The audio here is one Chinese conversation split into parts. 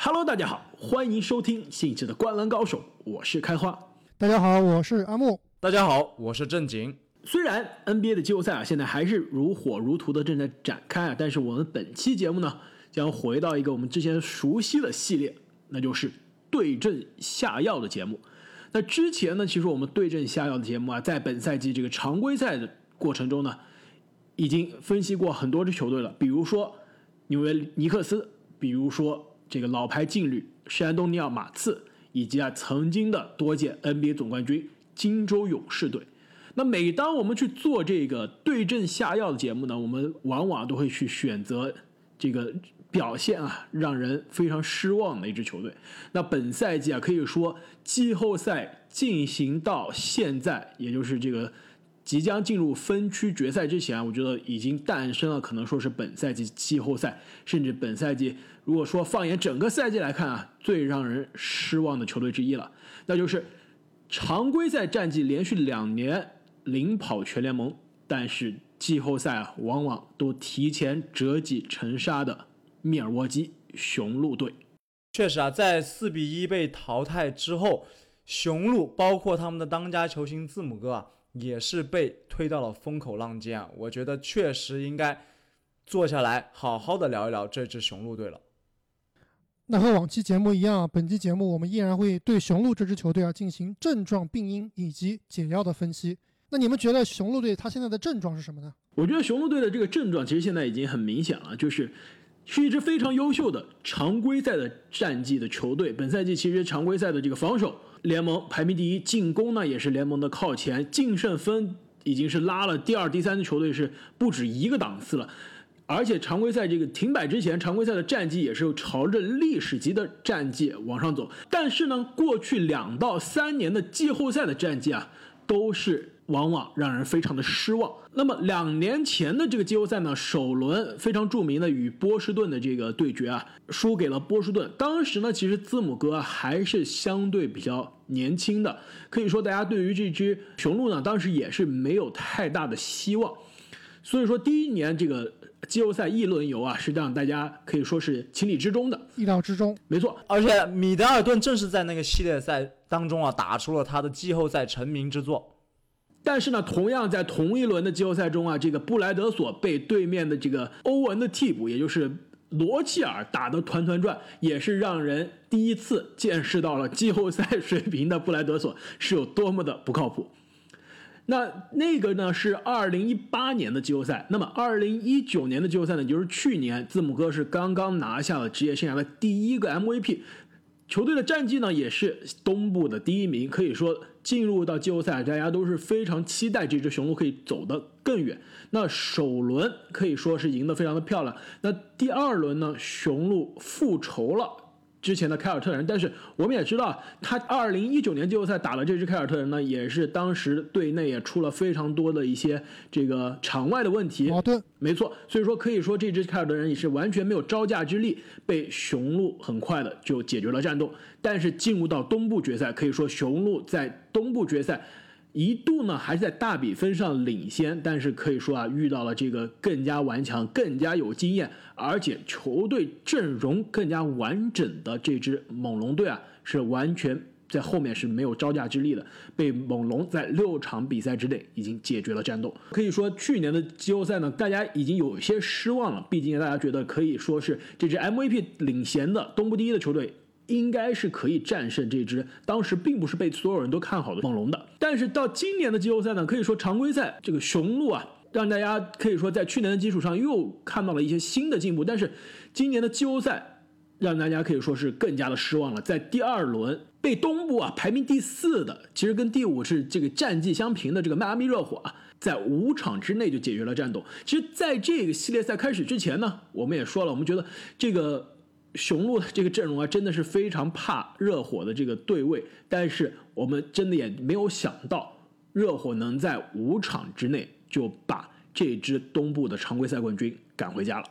Hello，大家好，欢迎收听新一期的《灌篮高手》，我是开花。大家好，我是阿木。大家好，我是正经。虽然 NBA 的季后赛啊，现在还是如火如荼的正在展开啊，但是我们本期节目呢，将回到一个我们之前熟悉的系列，那就是对症下药的节目。那之前呢，其实我们对症下药的节目啊，在本赛季这个常规赛的过程中呢，已经分析过很多支球队了，比如说纽约尼克斯，比如说。这个老牌劲旅山东尼奥马刺，以及啊曾经的多届 NBA 总冠军金州勇士队。那每当我们去做这个对症下药的节目呢，我们往往都会去选择这个表现啊让人非常失望的一支球队。那本赛季啊，可以说季后赛进行到现在，也就是这个。即将进入分区决赛之前，我觉得已经诞生了，可能说是本赛季季后赛，甚至本赛季，如果说放眼整个赛季来看啊，最让人失望的球队之一了，那就是常规赛战绩连续两年领跑全联盟，但是季后赛啊，往往都提前折戟沉沙的密尔沃基雄鹿队。确实啊，在四比一被淘汰之后，雄鹿包括他们的当家球星字母哥啊。也是被推到了风口浪尖啊！我觉得确实应该坐下来好好的聊一聊这支雄鹿队了。那和往期节目一样，啊本期节目我们依然会对雄鹿这支球队啊进行症状、病因以及解药的分析。那你们觉得雄鹿队他现在的症状是什么呢？我觉得雄鹿队的这个症状其实现在已经很明显了，就是是一支非常优秀的常规赛的战绩的球队。本赛季其实常规赛的这个防守。联盟排名第一，进攻呢也是联盟的靠前，净胜分已经是拉了第二、第三的球队是不止一个档次了，而且常规赛这个停摆之前，常规赛的战绩也是朝着历史级的战绩往上走，但是呢，过去两到三年的季后赛的战绩啊，都是。往往让人非常的失望。那么两年前的这个季后赛呢，首轮非常著名的与波士顿的这个对决啊，输给了波士顿。当时呢，其实字母哥还是相对比较年轻的，可以说大家对于这支雄鹿呢，当时也是没有太大的希望。所以说第一年这个季后赛一轮游啊，实际上大家可以说是情理之中的，意料之中。没错，而且米德尔顿正是在那个系列赛当中啊，打出了他的季后赛成名之作。但是呢，同样在同一轮的季后赛中啊，这个布莱德索被对面的这个欧文的替补，也就是罗齐尔打得团团转，也是让人第一次见识到了季后赛水平的布莱德索是有多么的不靠谱。那那个呢是二零一八年的季后赛，那么二零一九年的季后赛呢，就是去年字母哥是刚刚拿下了职业生涯的第一个 MVP。球队的战绩呢，也是东部的第一名，可以说进入到季后赛，大家都是非常期待这只雄鹿可以走得更远。那首轮可以说是赢得非常的漂亮，那第二轮呢，雄鹿复仇了。之前的凯尔特人，但是我们也知道，他二零一九年季后赛打了这支凯尔特人呢，也是当时队内也出了非常多的一些这个场外的问题。矛盾，没错，所以说可以说这支凯尔特人也是完全没有招架之力，被雄鹿很快的就解决了战斗。但是进入到东部决赛，可以说雄鹿在东部决赛。一度呢还是在大比分上领先，但是可以说啊，遇到了这个更加顽强、更加有经验，而且球队阵容更加完整的这支猛龙队啊，是完全在后面是没有招架之力的，被猛龙在六场比赛之内已经解决了战斗。可以说去年的季后赛呢，大家已经有些失望了，毕竟大家觉得可以说是这支 MVP 领衔的东部第一的球队。应该是可以战胜这支当时并不是被所有人都看好的猛龙的，但是到今年的季后赛呢，可以说常规赛这个雄鹿啊，让大家可以说在去年的基础上又看到了一些新的进步，但是今年的季后赛让大家可以说是更加的失望了，在第二轮被东部啊排名第四的，其实跟第五是这个战绩相平的这个迈阿密热火啊，在五场之内就解决了战斗。其实，在这个系列赛开始之前呢，我们也说了，我们觉得这个。雄鹿的这个阵容啊，真的是非常怕热火的这个对位，但是我们真的也没有想到，热火能在五场之内就把这支东部的常规赛冠军赶回家了。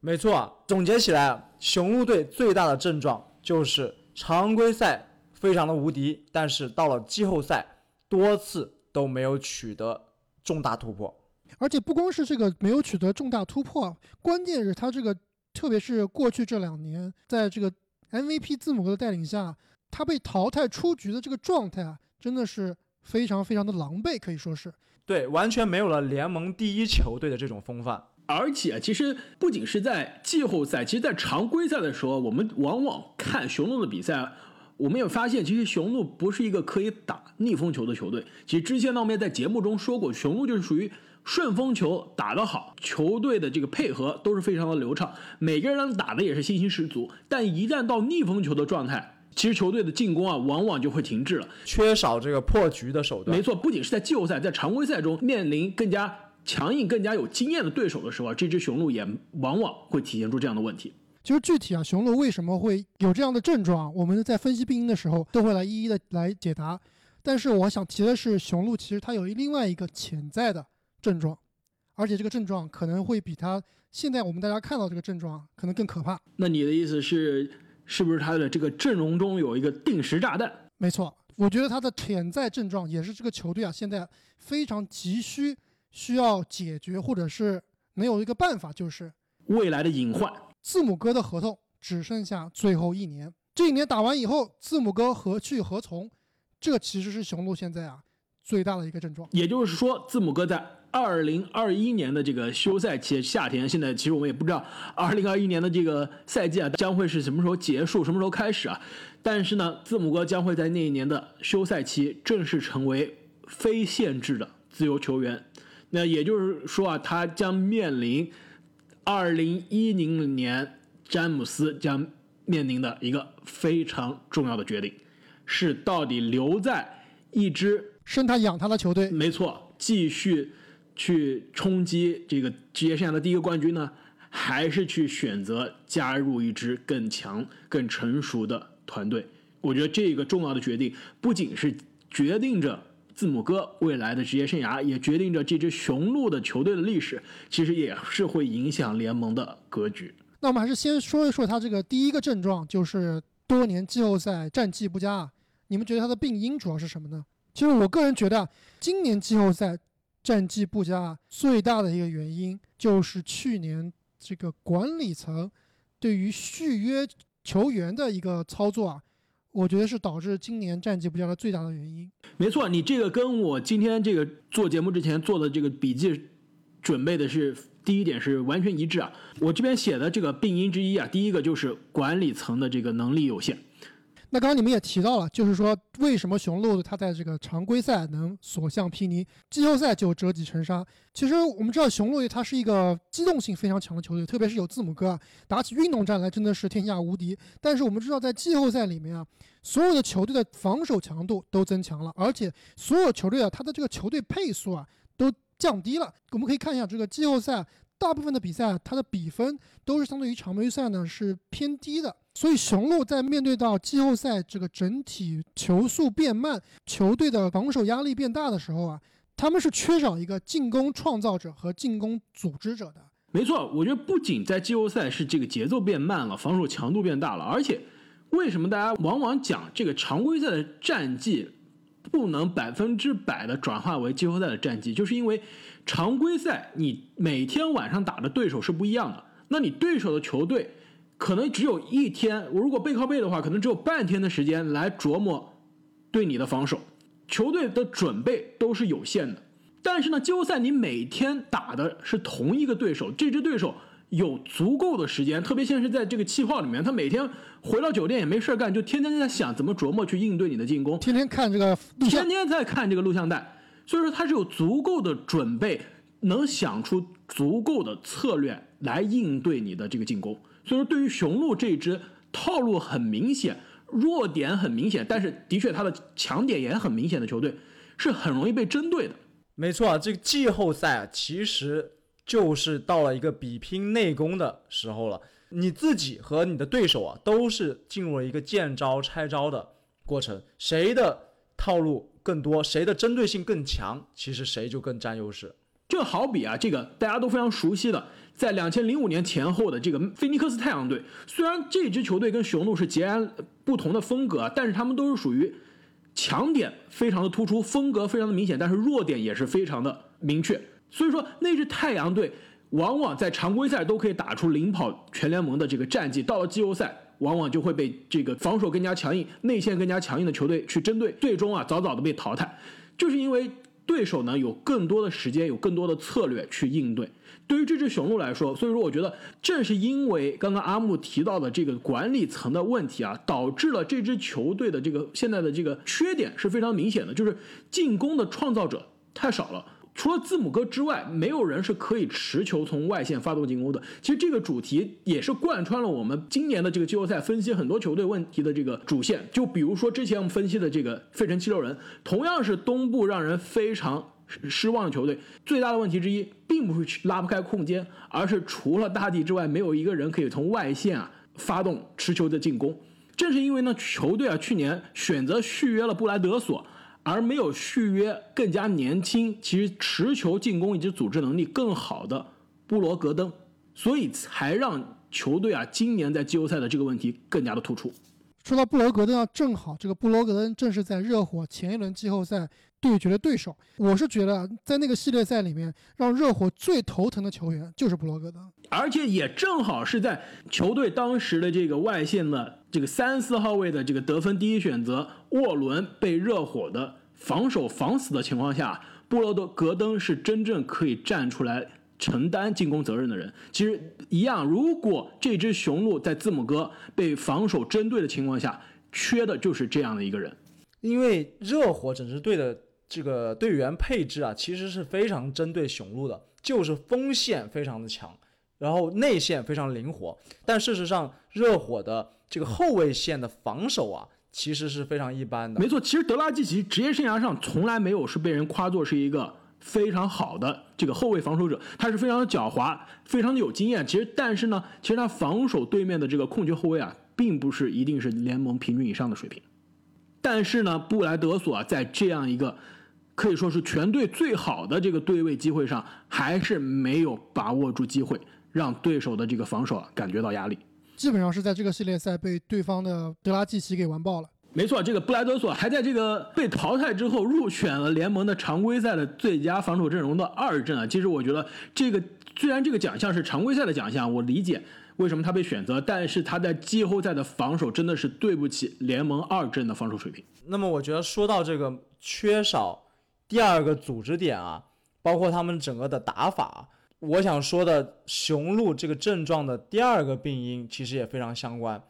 没错，总结起来，雄鹿队最大的症状就是常规赛非常的无敌，但是到了季后赛多次都没有取得重大突破，而且不光是这个没有取得重大突破，关键是他这个。特别是过去这两年，在这个 MVP 字母哥的带领下，他被淘汰出局的这个状态啊，真的是非常非常的狼狈，可以说是。对，完全没有了联盟第一球队的这种风范。而且，其实不仅是在季后赛，其实，在常规赛的时候，我们往往看雄鹿的比赛，我们也发现，其实雄鹿不是一个可以打逆风球的球队。其实之前呢，我们也在节目中说过，雄鹿就是属于顺风球打得好，球队的这个配合都是非常的流畅，每个人打的也是信心十足。但一旦到逆风球的状态，其实球队的进攻啊，往往就会停滞了，缺少这个破局的手段。没错，不仅是在季后赛，在常规赛中面临更加。强硬、更加有经验的对手的时候啊，这只雄鹿也往往会体现出这样的问题。其实具体啊，雄鹿为什么会有这样的症状，我们在分析病因的时候都会来一一的来解答。但是我想提的是，雄鹿其实它有另外一个潜在的症状，而且这个症状可能会比他现在我们大家看到这个症状可能更可怕。那你的意思是，是不是他的这个阵容中有一个定时炸弹？没错，我觉得他的潜在症状也是这个球队啊现在非常急需。需要解决，或者是能有一个办法，就是未来的隐患。字母哥的合同只剩下最后一年，这一年打完以后，字母哥何去何从？这其实是雄鹿现在啊最大的一个症状。也就是说，字母哥在二零二一年的这个休赛期夏天，现在其实我们也不知道二零二一年的这个赛季啊将会是什么时候结束，什么时候开始啊？但是呢，字母哥将会在那一年的休赛期正式成为非限制的自由球员。那也就是说啊，他将面临二零一零年詹姆斯将面临的一个非常重要的决定，是到底留在一支生他养他的球队，没错，继续去冲击这个职业生涯的第一个冠军呢，还是去选择加入一支更强、更成熟的团队？我觉得这个重要的决定不仅是决定着。字母哥未来的职业生涯也决定着这支雄鹿的球队的历史，其实也是会影响联盟的格局。那我们还是先说一说他这个第一个症状，就是多年季后赛战绩不佳。你们觉得他的病因主要是什么呢？其实我个人觉得，今年季后赛战绩不佳最大的一个原因，就是去年这个管理层对于续约球员的一个操作啊。我觉得是导致今年战绩不佳的最大的原因。没错，你这个跟我今天这个做节目之前做的这个笔记准备的是第一点是完全一致啊。我这边写的这个病因之一啊，第一个就是管理层的这个能力有限。那刚刚你们也提到了，就是说为什么雄鹿他在这个常规赛能所向披靡，季后赛就折戟沉沙。其实我们知道雄鹿它是一个机动性非常强的球队，特别是有字母哥啊，打起运动战来真的是天下无敌。但是我们知道在季后赛里面啊，所有的球队的防守强度都增强了，而且所有球队啊，它的这个球队配速啊都降低了。我们可以看一下这个季后赛大部分的比赛，它的比分都是相对于常规赛呢是偏低的。所以雄鹿在面对到季后赛这个整体球速变慢、球队的防守压力变大的时候啊，他们是缺少一个进攻创造者和进攻组织者的。没错，我觉得不仅在季后赛是这个节奏变慢了，防守强度变大了，而且为什么大家往往讲这个常规赛的战绩不能百分之百的转化为季后赛的战绩，就是因为常规赛你每天晚上打的对手是不一样的，那你对手的球队。可能只有一天，我如果背靠背的话，可能只有半天的时间来琢磨对你的防守。球队的准备都是有限的，但是呢，季后赛你每天打的是同一个对手，这支对手有足够的时间，特别现在是在这个气泡里面，他每天回到酒店也没事干，就天天在想怎么琢磨去应对你的进攻，天天看这个，天天在看这个录像带，所以说他是有足够的准备，能想出足够的策略来应对你的这个进攻。所以说，对于雄鹿这支套路很明显、弱点很明显，但是的确它的强点也很明显的球队，是很容易被针对的。没错啊，这个季后赛啊，其实就是到了一个比拼内功的时候了。你自己和你的对手啊，都是进入了一个见招拆招的过程，谁的套路更多，谁的针对性更强，其实谁就更占优势。就好比啊，这个大家都非常熟悉的。在两千零五年前后的这个菲尼克斯太阳队，虽然这支球队跟雄鹿是截然不同的风格，但是他们都是属于强点非常的突出，风格非常的明显，但是弱点也是非常的明确。所以说那支太阳队往往在常规赛都可以打出领跑全联盟的这个战绩，到了季后赛往往就会被这个防守更加强硬、内线更加强硬的球队去针对，最终啊早早的被淘汰，就是因为对手呢有更多的时间、有更多的策略去应对。对于这只雄鹿来说，所以说我觉得正是因为刚刚阿木提到的这个管理层的问题啊，导致了这支球队的这个现在的这个缺点是非常明显的，就是进攻的创造者太少了。除了字母哥之外，没有人是可以持球从外线发动进攻的。其实这个主题也是贯穿了我们今年的这个季后赛分析很多球队问题的这个主线。就比如说之前我们分析的这个费城七六人，同样是东部让人非常失望的球队，最大的问题之一并不是拉不开空间，而是除了大帝之外，没有一个人可以从外线啊发动持球的进攻。正是因为呢，球队啊去年选择续约了布莱德索。而没有续约更加年轻、其实持球进攻以及组织能力更好的布罗格登，所以才让球队啊今年在季后赛的这个问题更加的突出。说到布罗格登啊，正好这个布罗格登正是在热火前一轮季后赛对决的对手。我是觉得在那个系列赛里面，让热火最头疼的球员就是布罗格登，而且也正好是在球队当时的这个外线的这个三四号位的这个得分第一选择沃伦被热火的防守防死的情况下，布罗德格登是真正可以站出来承担进攻责任的人。其实一样，如果这只雄鹿在字母哥被防守针对的情况下，缺的就是这样的一个人。因为热火整支队的这个队员配置啊，其实是非常针对雄鹿的，就是锋线非常的强，然后内线非常灵活。但事实上，热火的这个后卫线的防守啊。其实是非常一般的。没错，其实德拉季奇职业生涯上从来没有是被人夸作是一个非常好的这个后卫防守者，他是非常的狡猾，非常的有经验。其实，但是呢，其实他防守对面的这个控球后卫啊，并不是一定是联盟平均以上的水平。但是呢，布莱德索啊，在这样一个可以说是全队最好的这个对位机会上，还是没有把握住机会，让对手的这个防守啊感觉到压力。基本上是在这个系列赛被对方的德拉季奇给完爆了。没错，这个布莱德索还在这个被淘汰之后入选了联盟的常规赛的最佳防守阵容的二阵啊。其实我觉得这个虽然这个奖项是常规赛的奖项，我理解为什么他被选择，但是他在季后赛的防守真的是对不起联盟二阵的防守水平。那么我觉得说到这个缺少第二个组织点啊，包括他们整个的打法。我想说的雄鹿这个症状的第二个病因其实也非常相关，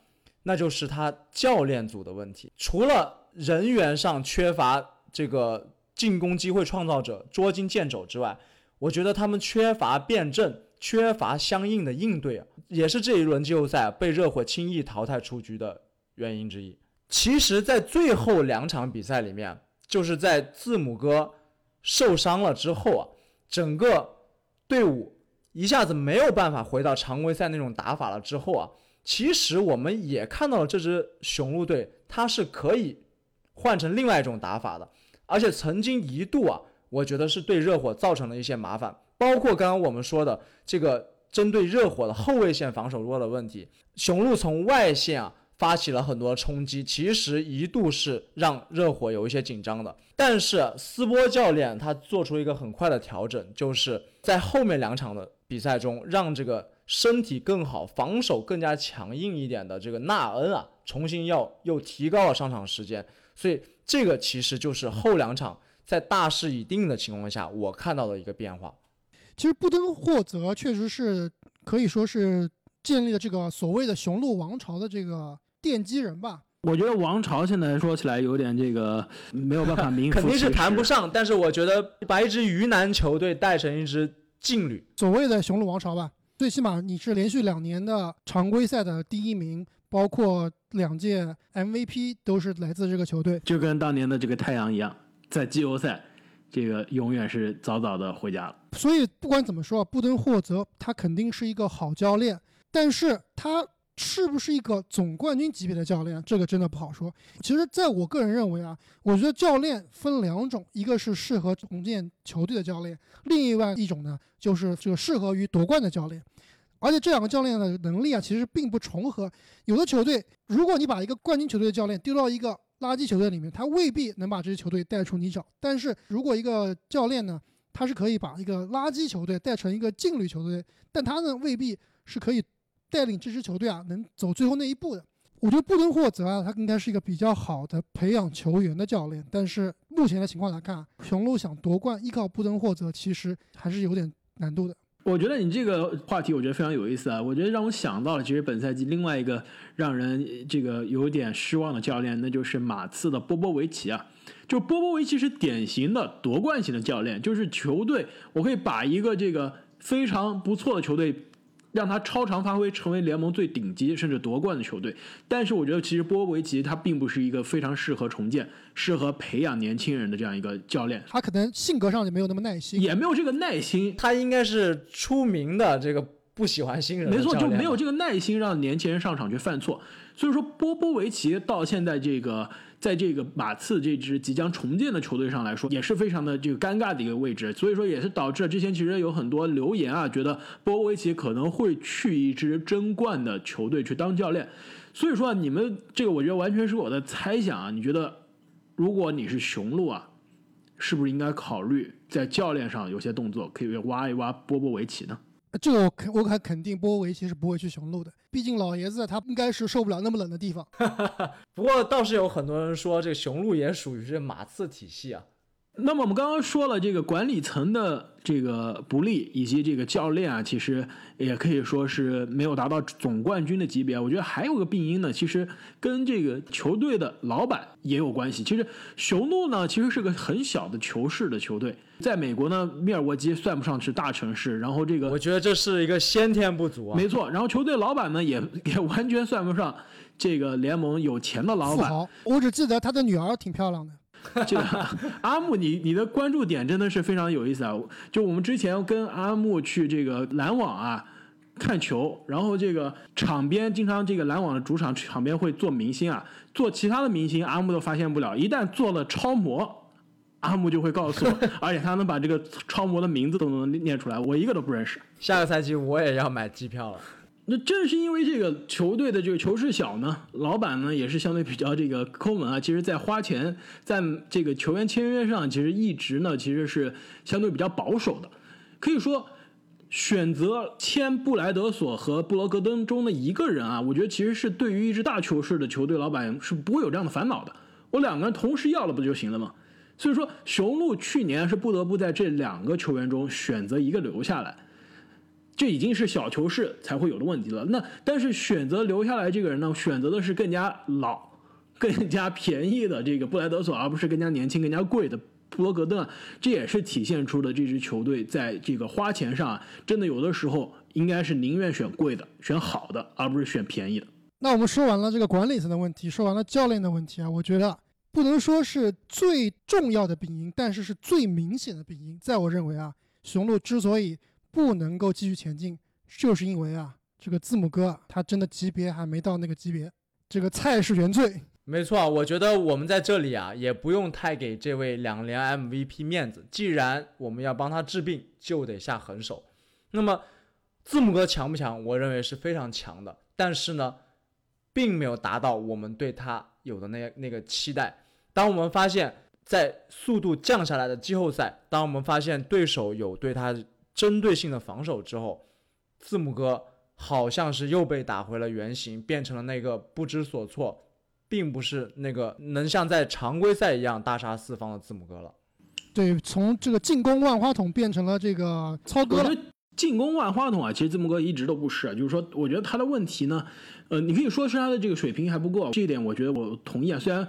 那就是他教练组的问题。除了人员上缺乏这个进攻机会创造者捉襟见肘之外，我觉得他们缺乏辩证，缺乏相应的应对，也是这一轮季后赛被热火轻易淘汰出局的原因之一。其实，在最后两场比赛里面，就是在字母哥受伤了之后啊，整个。队伍一下子没有办法回到常规赛那种打法了之后啊，其实我们也看到了这支雄鹿队，它是可以换成另外一种打法的，而且曾经一度啊，我觉得是对热火造成了一些麻烦，包括刚刚我们说的这个针对热火的后卫线防守弱的问题，雄鹿从外线啊。发起了很多冲击，其实一度是让热火有一些紧张的。但是斯波教练他做出一个很快的调整，就是在后面两场的比赛中，让这个身体更好、防守更加强硬一点的这个纳恩啊，重新要又提高了上场时间。所以这个其实就是后两场在大势已定的情况下，我看到的一个变化。其实布登霍泽确实是可以说是建立了这个所谓的雄鹿王朝的这个。奠基人吧，我觉得王朝现在说起来有点这个没有办法名 肯定是谈不上。但是我觉得把一支鱼腩球队带成一支劲旅，所谓的雄鹿王朝吧，最起码你是连续两年的常规赛的第一名，包括两届 MVP 都是来自这个球队，就跟当年的这个太阳一样，在季后赛这个永远是早早的回家了。所以不管怎么说，布登霍泽他肯定是一个好教练，但是他。是不是一个总冠军级别的教练？这个真的不好说。其实，在我个人认为啊，我觉得教练分两种，一个是适合重建球队的教练，另外一种呢，就是这个适合于夺冠的教练。而且这两个教练的能力啊，其实并不重合。有的球队，如果你把一个冠军球队的教练丢到一个垃圾球队里面，他未必能把这支球队带出泥沼。但是如果一个教练呢，他是可以把一个垃圾球队带成一个劲旅球队，但他呢，未必是可以。带领这支球队啊，能走最后那一步的。我觉得布登霍泽啊，他应该是一个比较好的培养球员的教练，但是目前的情况来看，雄鹿想夺冠依靠布登霍泽其实还是有点难度的。我觉得你这个话题，我觉得非常有意思啊！我觉得让我想到了，其实本赛季另外一个让人这个有点失望的教练，那就是马刺的波波维奇啊。就波波维奇是典型的夺冠型的教练，就是球队我可以把一个这个非常不错的球队。让他超常发挥，成为联盟最顶级甚至夺冠的球队。但是我觉得，其实波波维奇他并不是一个非常适合重建、适合培养年轻人的这样一个教练。他可能性格上就没有那么耐心，也没有这个耐心。他应该是出名的这个不喜欢新人，没错，就没有这个耐心让年轻人上场去犯错。所以说，波波维奇到现在这个。在这个马刺这支即将重建的球队上来说，也是非常的这个尴尬的一个位置，所以说也是导致了之前其实有很多留言啊，觉得波波维奇可能会去一支争冠的球队去当教练。所以说啊你们这个我觉得完全是我的猜想啊，你觉得如果你是雄鹿啊，是不是应该考虑在教练上有些动作，可以挖一挖波波维奇呢？这个我肯我肯肯定波维奇是不会去雄鹿的，毕竟老爷子他应该是受不了那么冷的地方。不过倒是有很多人说，这个雄鹿也属于这马刺体系啊。那么我们刚刚说了这个管理层的这个不利，以及这个教练啊，其实也可以说是没有达到总冠军的级别。我觉得还有个病因呢，其实跟这个球队的老板也有关系。其实雄鹿呢，其实是个很小的球市的球队，在美国呢，密尔沃基算不上是大城市。然后这个，我觉得这是一个先天不足啊。没错，然后球队老板呢，也也完全算不上这个联盟有钱的老板。我只记得他的女儿挺漂亮的。这个阿木，你你的关注点真的是非常有意思啊！就我们之前跟阿木去这个篮网啊看球，然后这个场边经常这个篮网的主场场边会做明星啊，做其他的明星阿木都发现不了，一旦做了超模，阿木就会告诉我，而且他能把这个超模的名字都能念出来，我一个都不认识。下个赛季我也要买机票了。那正是因为这个球队的这个球市小呢，老板呢也是相对比较这个抠门啊。其实，在花钱在这个球员签约上，其实一直呢其实是相对比较保守的。可以说，选择签布莱德索和布罗格登中的一个人啊，我觉得其实是对于一支大球市的球队老板是不会有这样的烦恼的。我两个人同时要了不就行了吗？所以说，雄鹿去年是不得不在这两个球员中选择一个留下来。这已经是小球市才会有的问题了。那但是选择留下来这个人呢，选择的是更加老、更加便宜的这个布莱德索，而不是更加年轻、更加贵的布罗格登。这也是体现出的这支球队在这个花钱上，啊真的有的时候应该是宁愿选贵的、选好的，而不是选便宜的。那我们说完了这个管理层的问题，说完了教练的问题啊，我觉得不能说是最重要的病因，但是是最明显的病因。在我认为啊，雄鹿之所以不能够继续前进，就是因为啊，这个字母哥他真的级别还没到那个级别，这个菜是原罪。没错，我觉得我们在这里啊，也不用太给这位两连 MVP 面子。既然我们要帮他治病，就得下狠手。那么字母哥强不强？我认为是非常强的，但是呢，并没有达到我们对他有的那那个期待。当我们发现，在速度降下来的季后赛，当我们发现对手有对他。针对性的防守之后，字母哥好像是又被打回了原形，变成了那个不知所措，并不是那个能像在常规赛一样大杀四方的字母哥了。对，从这个进攻万花筒变成了这个操哥了。进攻万花筒啊，其实字母哥一直都不是。就是说，我觉得他的问题呢，呃，你可以说是他的这个水平还不够，这一点我觉得我同意啊。虽然。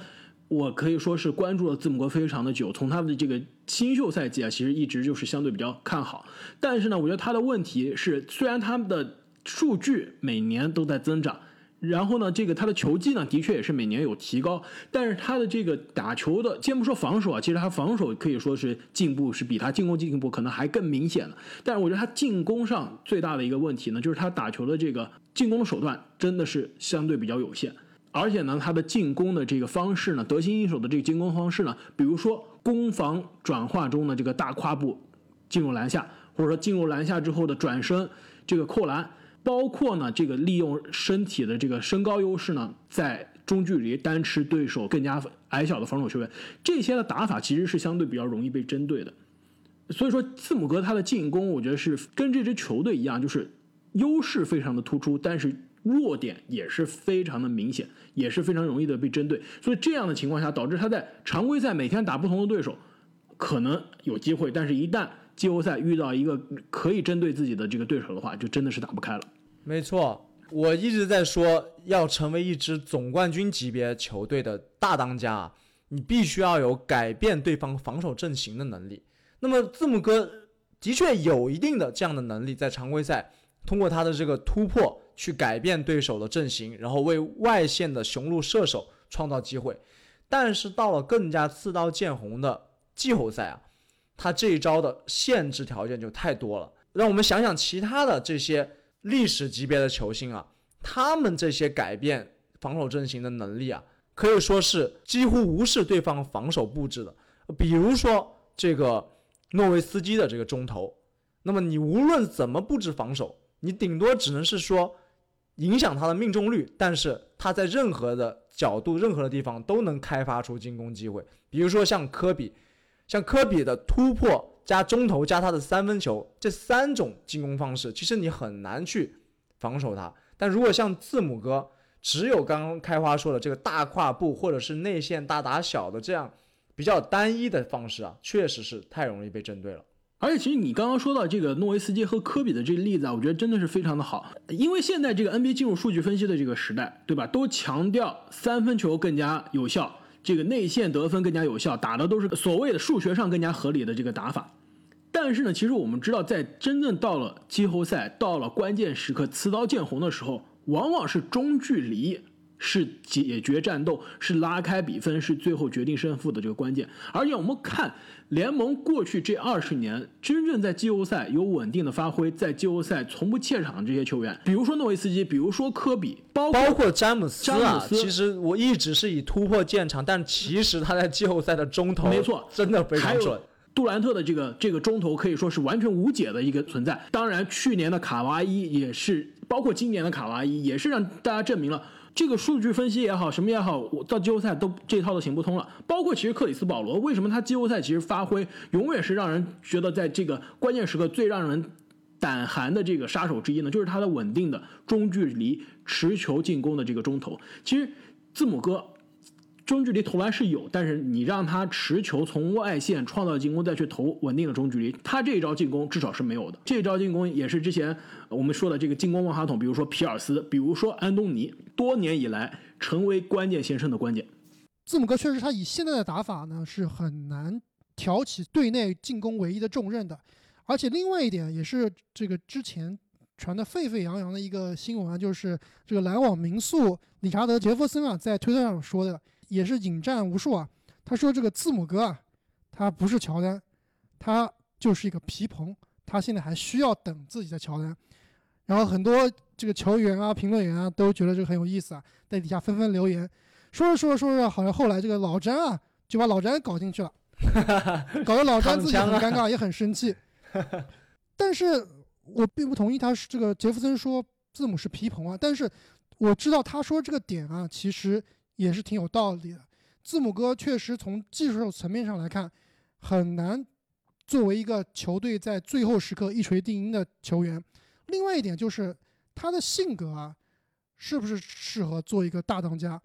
我可以说是关注了字母哥非常的久，从他的这个新秀赛季啊，其实一直就是相对比较看好。但是呢，我觉得他的问题是，虽然他们的数据每年都在增长，然后呢，这个他的球技呢，的确也是每年有提高，但是他的这个打球的，先不说防守啊，其实他防守可以说是进步是比他进攻进步可能还更明显的。但是我觉得他进攻上最大的一个问题呢，就是他打球的这个进攻的手段真的是相对比较有限。而且呢，他的进攻的这个方式呢，得心应手的这个进攻方式呢，比如说攻防转化中的这个大跨步进入篮下，或者说进入篮下之后的转身这个扣篮，包括呢这个利用身体的这个身高优势呢，在中距离单吃对手更加矮小的防守球员，这些的打法其实是相对比较容易被针对的。所以说，字母哥他的进攻，我觉得是跟这支球队一样，就是优势非常的突出，但是弱点也是非常的明显，也是非常容易的被针对。所以这样的情况下，导致他在常规赛每天打不同的对手，可能有机会，但是一旦季后赛遇到一个可以针对自己的这个对手的话，就真的是打不开了。没错，我一直在说，要成为一支总冠军级别球队的大当家啊，你必须要有改变对方防守阵型的能力。那么字母哥的确有一定的这样的能力，在常规赛通过他的这个突破去改变对手的阵型，然后为外线的雄鹿射手创造机会。但是到了更加刺刀见红的季后赛啊，他这一招的限制条件就太多了。让我们想想其他的这些历史级别的球星啊，他们这些改变防守阵型的能力啊，可以说是几乎无视对方防守布置的。比如说这个诺维斯基的这个中投，那么你无论怎么布置防守，你顶多只能是说影响他的命中率，但是他在任何的角度、任何的地方都能开发出进攻机会。比如说像科比，像科比的突破加中投加他的三分球这三种进攻方式，其实你很难去防守他。但如果像字母哥，只有刚刚开花说的这个大跨步或者是内线大打小的这样比较单一的方式啊，确实是太容易被针对了。而且，其实你刚刚说到这个诺维斯基和科比的这个例子啊，我觉得真的是非常的好。因为现在这个 NBA 进入数据分析的这个时代，对吧？都强调三分球更加有效，这个内线得分更加有效，打的都是所谓的数学上更加合理的这个打法。但是呢，其实我们知道，在真正到了季后赛，到了关键时刻，刺刀见红的时候，往往是中距离。是解决战斗，是拉开比分，是最后决定胜负的这个关键。而且我们看联盟过去这二十年，真正在季后赛有稳定的发挥，在季后赛从不怯场的这些球员，比如说诺维斯基，比如说科比，包包括詹姆斯詹姆斯。其实我一直是以突破见长，但其实他在季后赛的中投，没错，真的非常准。杜兰特的这个这个中投可以说是完全无解的一个存在。当然，去年的卡哇伊也是，包括今年的卡哇伊也是让大家证明了。这个数据分析也好，什么也好，我到季后赛都这套都行不通了。包括其实克里斯保罗，为什么他季后赛其实发挥永远是让人觉得在这个关键时刻最让人胆寒的这个杀手之一呢？就是他的稳定的中距离持球进攻的这个中投。其实字母哥。中距离投篮是有，但是你让他持球从外线创造进攻，再去投稳定的中距离，他这一招进攻至少是没有的。这一招进攻也是之前我们说的这个进攻万花筒，比如说皮尔斯，比如说安东尼，多年以来成为关键先生的关键。字母哥确实，他以现在的打法呢，是很难挑起队内进攻唯一的重任的。而且另外一点也是这个之前传的沸沸扬扬的一个新闻啊，就是这个篮网名宿理查德·杰弗森啊，在推特上说的。也是引战无数啊！他说这个字母哥啊，他不是乔丹，他就是一个皮蓬，他现在还需要等自己的乔丹。然后很多这个球员啊、评论员啊都觉得这个很有意思啊，在底下纷纷留言，说着说着说着，好像后来这个老詹啊就把老詹搞进去了，搞得老詹自己很尴尬，也很生气。但是我并不同意他是这个杰弗森说字母是皮蓬啊，但是我知道他说这个点啊，其实。也是挺有道理的。字母哥确实从技术层面上来看，很难作为一个球队在最后时刻一锤定音的球员。另外一点就是他的性格啊，是不是适合做一个大当家？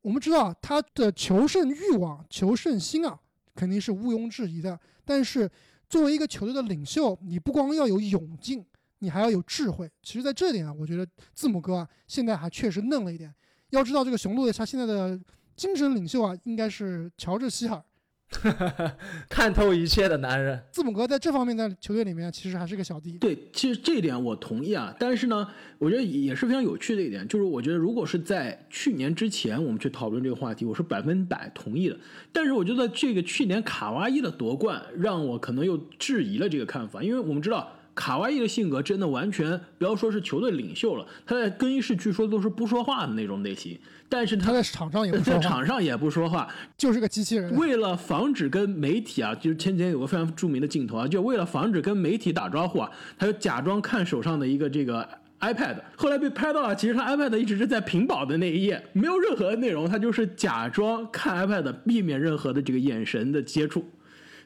我们知道他的求胜欲望、求胜心啊，肯定是毋庸置疑的。但是作为一个球队的领袖，你不光要有勇劲，你还要有智慧。其实，在这点啊，我觉得字母哥啊，现在还确实嫩了一点。要知道，这个雄鹿的他现在的精神领袖啊，应该是乔治希尔，看透一切的男人。字母哥在这方面在球队里面其实还是个小弟。对，其实这一点我同意啊。但是呢，我觉得也是非常有趣的一点，就是我觉得如果是在去年之前我们去讨论这个话题，我是百分百同意的。但是我觉得这个去年卡哇伊的夺冠，让我可能又质疑了这个看法，因为我们知道。卡哇伊的性格真的完全不要说是球队领袖了，他在更衣室据说都是不说话的那种类型。但是他在场上也不说话，在场上也不说话，就是个机器人。为了防止跟媒体啊，就是前几天有个非常著名的镜头啊，就为了防止跟媒体打招呼啊，他就假装看手上的一个这个 iPad。后来被拍到了，其实他 iPad 一直是在屏保的那一页，没有任何内容，他就是假装看 iPad，避免任何的这个眼神的接触。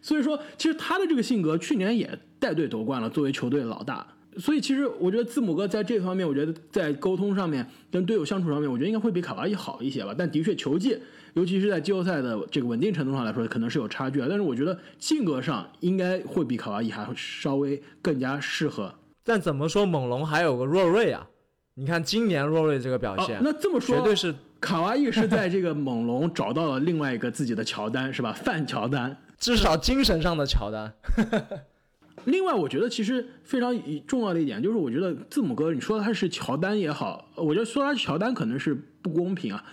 所以说，其实他的这个性格，去年也带队夺冠了，作为球队的老大。所以其实我觉得字母哥在这方面，我觉得在沟通上面跟队友相处上面，我觉得应该会比卡哇伊好一些吧。但的确球技，尤其是在季后赛的这个稳定程度上来说，可能是有差距啊。但是我觉得性格上应该会比卡哇伊还稍微更加适合。但怎么说，猛龙还有个若瑞啊？你看今年若瑞这个表现，哦、那这么说绝对是卡哇伊是在这个猛龙找到了另外一个自己的乔丹，是吧？范乔丹，至少精神上的乔丹。另外，我觉得其实非常重要的一点就是，我觉得字母哥，你说他是乔丹也好，我觉得说他是乔丹可能是不公平啊，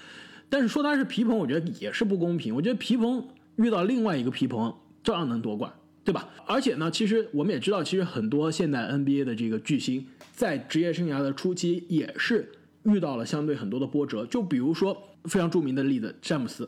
但是说他是皮蓬，我觉得也是不公平。我觉得皮蓬遇到另外一个皮蓬，照样能夺冠，对吧？而且呢，其实我们也知道，其实很多现在 NBA 的这个巨星，在职业生涯的初期也是遇到了相对很多的波折。就比如说非常著名的例子，詹姆斯。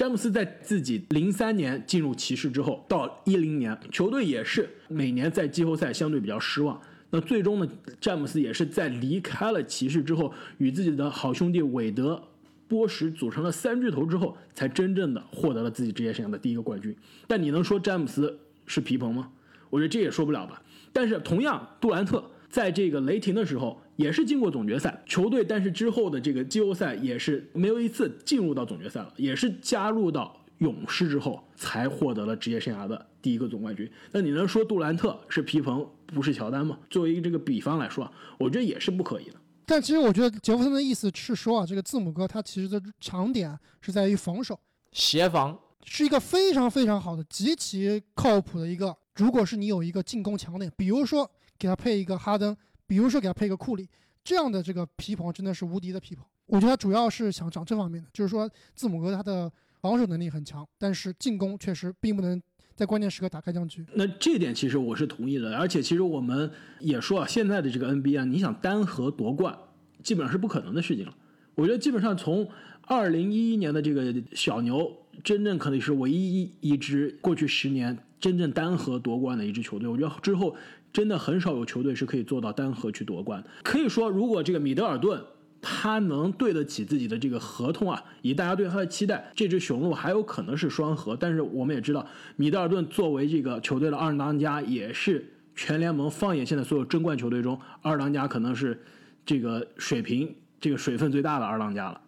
詹姆斯在自己零三年进入骑士之后，到一零年，球队也是每年在季后赛相对比较失望。那最终呢，詹姆斯也是在离开了骑士之后，与自己的好兄弟韦德、波什组成了三巨头之后，才真正的获得了自己职业生涯的第一个冠军。但你能说詹姆斯是皮蓬吗？我觉得这也说不了吧。但是同样，杜兰特在这个雷霆的时候。也是进过总决赛球队，但是之后的这个季后赛也是没有一次进入到总决赛了，也是加入到勇士之后才获得了职业生涯的第一个总冠军。那你能说杜兰特是皮蓬不是乔丹吗？作为一个这个比方来说，我觉得也是不可以的。但其实我觉得杰弗森的意思是说啊，这个字母哥他其实的强点是在于防守，协防是一个非常非常好的、极其靠谱的一个。如果是你有一个进攻强点，比如说给他配一个哈登。比如说给他配个库里，这样的这个皮蓬真的是无敌的皮蓬。我觉得他主要是想找这方面的，就是说字母哥他的防守能力很强，但是进攻确实并不能在关键时刻打开僵局。那这点其实我是同意的，而且其实我们也说啊，现在的这个 NBA 啊，你想单核夺冠，基本上是不可能的事情了。我觉得基本上从二零一一年的这个小牛，真正可能是唯一一支过去十年真正单核夺冠的一支球队。我觉得之后。真的很少有球队是可以做到单核去夺冠。可以说，如果这个米德尔顿他能对得起自己的这个合同啊，以大家对他的期待，这支雄鹿还有可能是双核。但是我们也知道，米德尔顿作为这个球队的二当家，也是全联盟放眼现在所有争冠球队中，二当家可能是这个水平、这个水分最大的二当家了。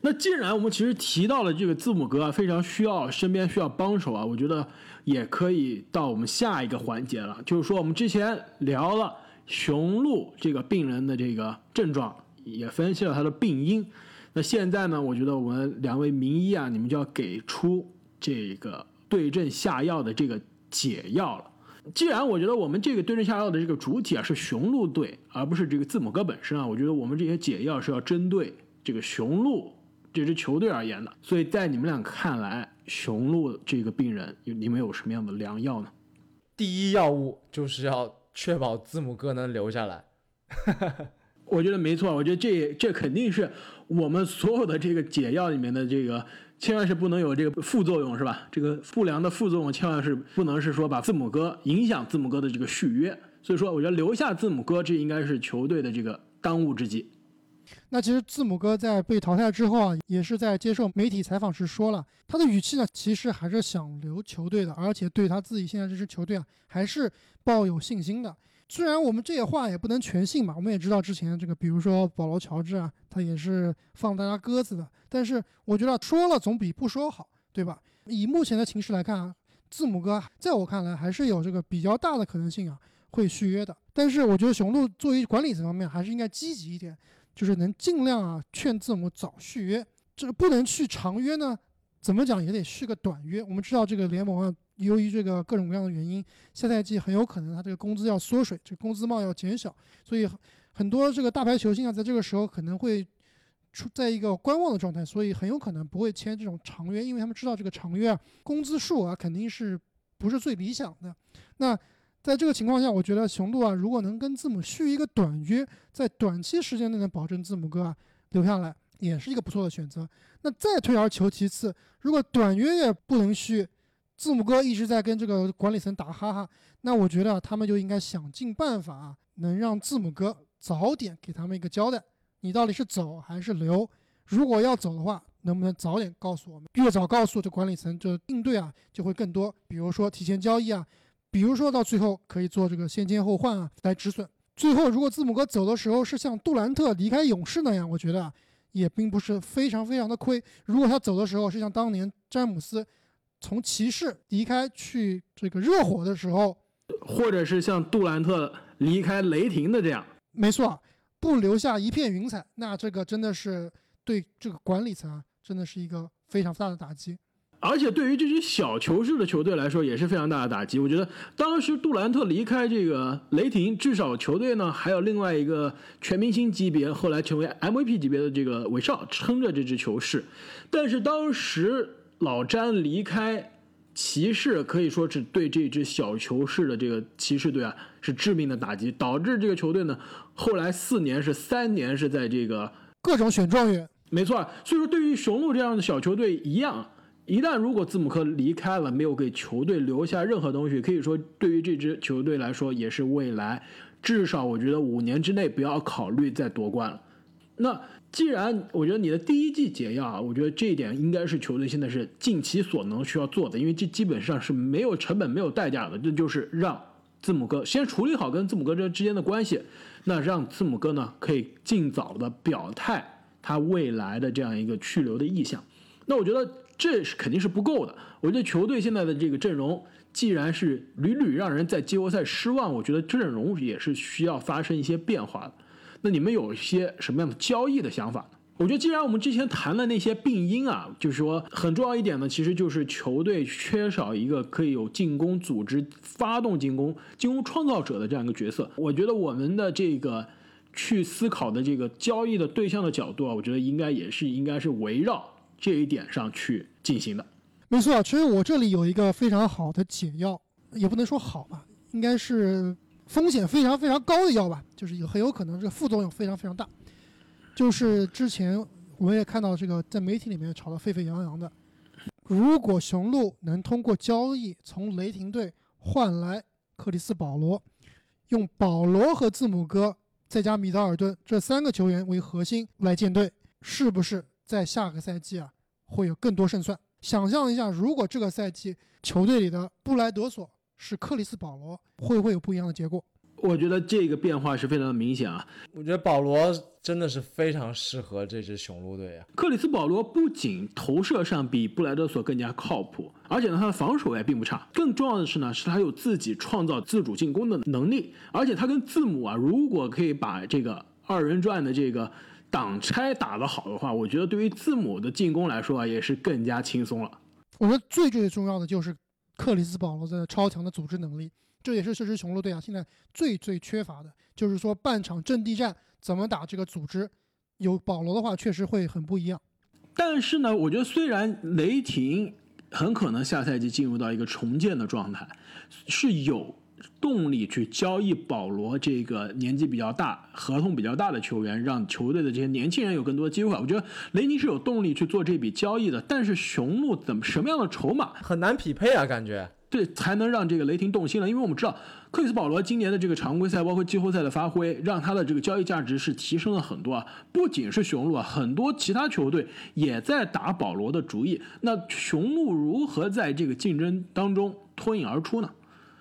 那既然我们其实提到了这个字母哥啊，非常需要身边需要帮手啊，我觉得。也可以到我们下一个环节了，就是说我们之前聊了雄鹿这个病人的这个症状，也分析了他的病因。那现在呢，我觉得我们两位名医啊，你们就要给出这个对症下药的这个解药了。既然我觉得我们这个对症下药的这个主体啊是雄鹿队，而不是这个字母哥本身啊，我觉得我们这些解药是要针对这个雄鹿这支球队而言的。所以在你们俩看来，雄鹿这个病人，你们有什么样的良药呢？第一要务就是要确保字母哥能留下来。我觉得没错，我觉得这这肯定是我们所有的这个解药里面的这个，千万是不能有这个副作用，是吧？这个不良的副作用千万是不能是说把字母哥影响字母哥的这个续约。所以说，我觉得留下字母哥，这应该是球队的这个当务之急。那其实字母哥在被淘汰之后啊，也是在接受媒体采访时说了，他的语气呢，其实还是想留球队的，而且对他自己现在这支球队啊，还是抱有信心的。虽然我们这些话也不能全信嘛，我们也知道之前这个，比如说保罗乔治啊，他也是放大家鸽子的。但是我觉得说了总比不说好，对吧？以目前的情势来看啊，字母哥在我看来还是有这个比较大的可能性啊，会续约的。但是我觉得雄鹿作为管理层方面，还是应该积极一点。就是能尽量啊劝字母早续约，这个不能去长约呢，怎么讲也得续个短约。我们知道这个联盟啊，由于这个各种各样的原因，下赛季很有可能他这个工资要缩水，这工资帽要减小，所以很多这个大牌球星啊，在这个时候可能会处在一个观望的状态，所以很有可能不会签这种长约，因为他们知道这个长约啊，工资数啊肯定是不是最理想的。那在这个情况下，我觉得雄鹿啊，如果能跟字母续一个短约，在短期时间内能保证字母哥啊留下来，也是一个不错的选择。那再退而求其次，如果短约也不能续，字母哥一直在跟这个管理层打哈哈，那我觉得他们就应该想尽办法啊，能让字母哥早点给他们一个交代，你到底是走还是留？如果要走的话，能不能早点告诉我们？越早告诉这管理层，就应对啊就会更多，比如说提前交易啊。比如说到最后可以做这个先签后换啊，来止损。最后如果字母哥走的时候是像杜兰特离开勇士那样，我觉得也并不是非常非常的亏。如果他走的时候是像当年詹姆斯从骑士离开去这个热火的时候，或者是像杜兰特离开雷霆的这样，没错，不留下一片云彩，那这个真的是对这个管理层啊，真的是一个非常大的打击。而且对于这支小球式的球队来说也是非常大的打击。我觉得当时杜兰特离开这个雷霆，至少球队呢还有另外一个全明星级别，后来成为 MVP 级别的这个韦少撑着这支球市。但是当时老詹离开骑士，可以说是对这支小球市的这个骑士队啊是致命的打击，导致这个球队呢后来四年是三年是在这个各种选状元，没错。所以说对于雄鹿这样的小球队一样。一旦如果字母哥离开了，没有给球队留下任何东西，可以说对于这支球队来说也是未来至少我觉得五年之内不要考虑再夺冠了。那既然我觉得你的第一季解药啊，我觉得这一点应该是球队现在是尽其所能需要做的，因为这基本上是没有成本、没有代价的，这就是让字母哥先处理好跟字母哥这之间的关系，那让字母哥呢可以尽早的表态他未来的这样一个去留的意向。那我觉得。这是肯定是不够的。我觉得球队现在的这个阵容，既然是屡屡让人在季后赛失望，我觉得阵容也是需要发生一些变化的。那你们有一些什么样的交易的想法呢？我觉得，既然我们之前谈的那些病因啊，就是说很重要一点呢，其实就是球队缺少一个可以有进攻组织、发动进攻、进攻创造者的这样一个角色。我觉得我们的这个去思考的这个交易的对象的角度啊，我觉得应该也是应该是围绕。这一点上去进行的，没错。其实我这里有一个非常好的解药，也不能说好吧，应该是风险非常非常高的药吧，就是有很有可能这个副作用非常非常大。就是之前我们也看到这个在媒体里面炒得沸沸扬扬的，如果雄鹿能通过交易从雷霆队换来克里斯保罗，用保罗和字母哥再加米德尔顿这三个球员为核心来建队，是不是？在下个赛季啊，会有更多胜算。想象一下，如果这个赛季球队里的布莱德索是克里斯保罗，会不会有不一样的结果？我觉得这个变化是非常的明显啊。我觉得保罗真的是非常适合这支雄鹿队啊。克里斯保罗不仅投射上比布莱德索更加靠谱，而且呢，他的防守也并不差。更重要的是呢，是他有自己创造自主进攻的能力。而且他跟字母啊，如果可以把这个二人转的这个。挡拆打得好的话，我觉得对于字母的进攻来说啊，也是更加轻松了。我觉得最最重要的就是克里斯保罗的超强的组织能力，这也是这支雄鹿队啊现在最最缺乏的。就是说半场阵地战怎么打这个组织，有保罗的话确实会很不一样。但是呢，我觉得虽然雷霆很可能下赛季进入到一个重建的状态，是有。动力去交易保罗这个年纪比较大、合同比较大的球员，让球队的这些年轻人有更多的机会。我觉得雷尼是有动力去做这笔交易的，但是雄鹿怎么什么样的筹码很难匹配啊？感觉对才能让这个雷霆动心了？因为我们知道克里斯保罗今年的这个常规赛包括季后赛的发挥，让他的这个交易价值是提升了很多啊。不仅是雄鹿啊，很多其他球队也在打保罗的主意。那雄鹿如何在这个竞争当中脱颖而出呢？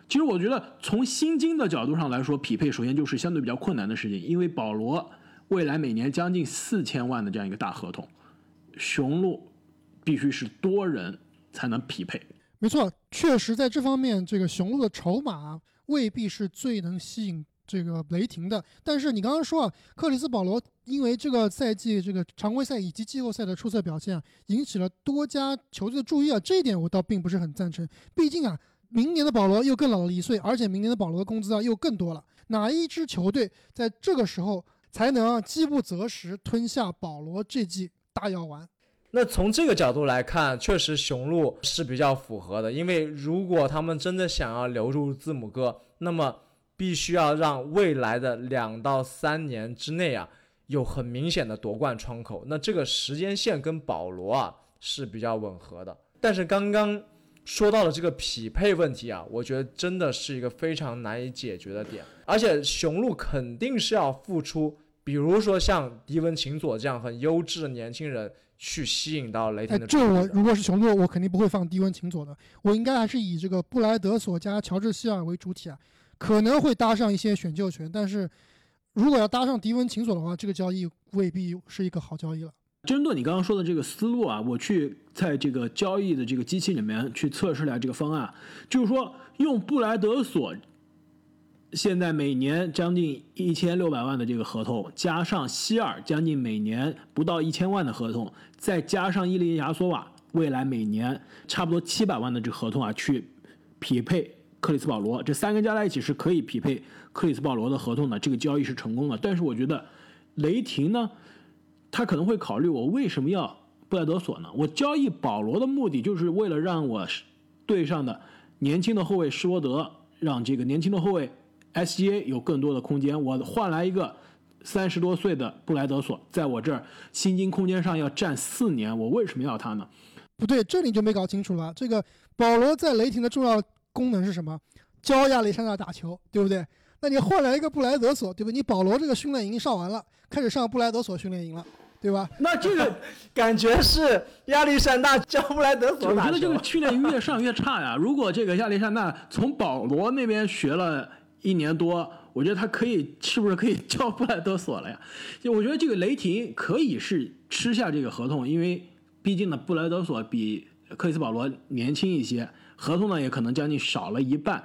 其实我觉得，从薪金的角度上来说，匹配首先就是相对比较困难的事情，因为保罗未来每年将近四千万的这样一个大合同，雄鹿必须是多人才能匹配。没错，确实在这方面，这个雄鹿的筹码未必是最能吸引这个雷霆的。但是你刚刚说啊，克里斯保罗因为这个赛季这个常规赛以及季后赛的出色表现啊，引起了多家球队的注意啊，这一点我倒并不是很赞成。毕竟啊。明年的保罗又更老了一岁，而且明年的保罗的工资啊又更多了。哪一支球队在这个时候才能饥不择食吞下保罗这剂大药丸？那从这个角度来看，确实雄鹿是比较符合的。因为如果他们真的想要留住字母哥，那么必须要让未来的两到三年之内啊有很明显的夺冠窗口。那这个时间线跟保罗啊是比较吻合的。但是刚刚。说到了这个匹配问题啊，我觉得真的是一个非常难以解决的点，而且雄鹿肯定是要付出，比如说像迪文琴佐这样很优质的年轻人去吸引到雷霆的。这我如果是雄鹿，我肯定不会放迪文琴佐的，我应该还是以这个布莱德索加乔治希尔为主体啊。可能会搭上一些选秀权，但是如果要搭上迪文琴佐的话，这个交易未必是一个好交易了。针对你刚刚说的这个思路啊，我去在这个交易的这个机器里面去测试了这个方案，就是说用布莱德索现在每年将近一千六百万的这个合同，加上希尔将近每年不到一千万的合同，再加上伊利亚索瓦未来每年差不多七百万的这个合同啊，去匹配克里斯保罗，这三个加在一起是可以匹配克里斯保罗的合同的，这个交易是成功的。但是我觉得雷霆呢，他可能会考虑我为什么要布莱德索呢？我交易保罗的目的就是为了让我队上的年轻的后卫施罗德，让这个年轻的后卫。SGA 有更多的空间，我换来一个三十多岁的布莱德索，在我这儿薪金空间上要占四年，我为什么要他呢？不对，这你就没搞清楚了。这个保罗在雷霆的重要功能是什么？教亚历山大打球，对不对？那你换来一个布莱德索，对不对？你保罗这个训练营上完了，开始上布莱德索训练营了，对吧？那这个感觉是亚历山大教布莱德索我觉得这个训练越上越差呀。如果这个亚历山大从保罗那边学了。一年多，我觉得他可以，是不是可以叫布莱德索了呀？就我觉得这个雷霆可以是吃下这个合同，因为毕竟呢，布莱德索比克里斯保罗年轻一些，合同呢也可能将近少了一半。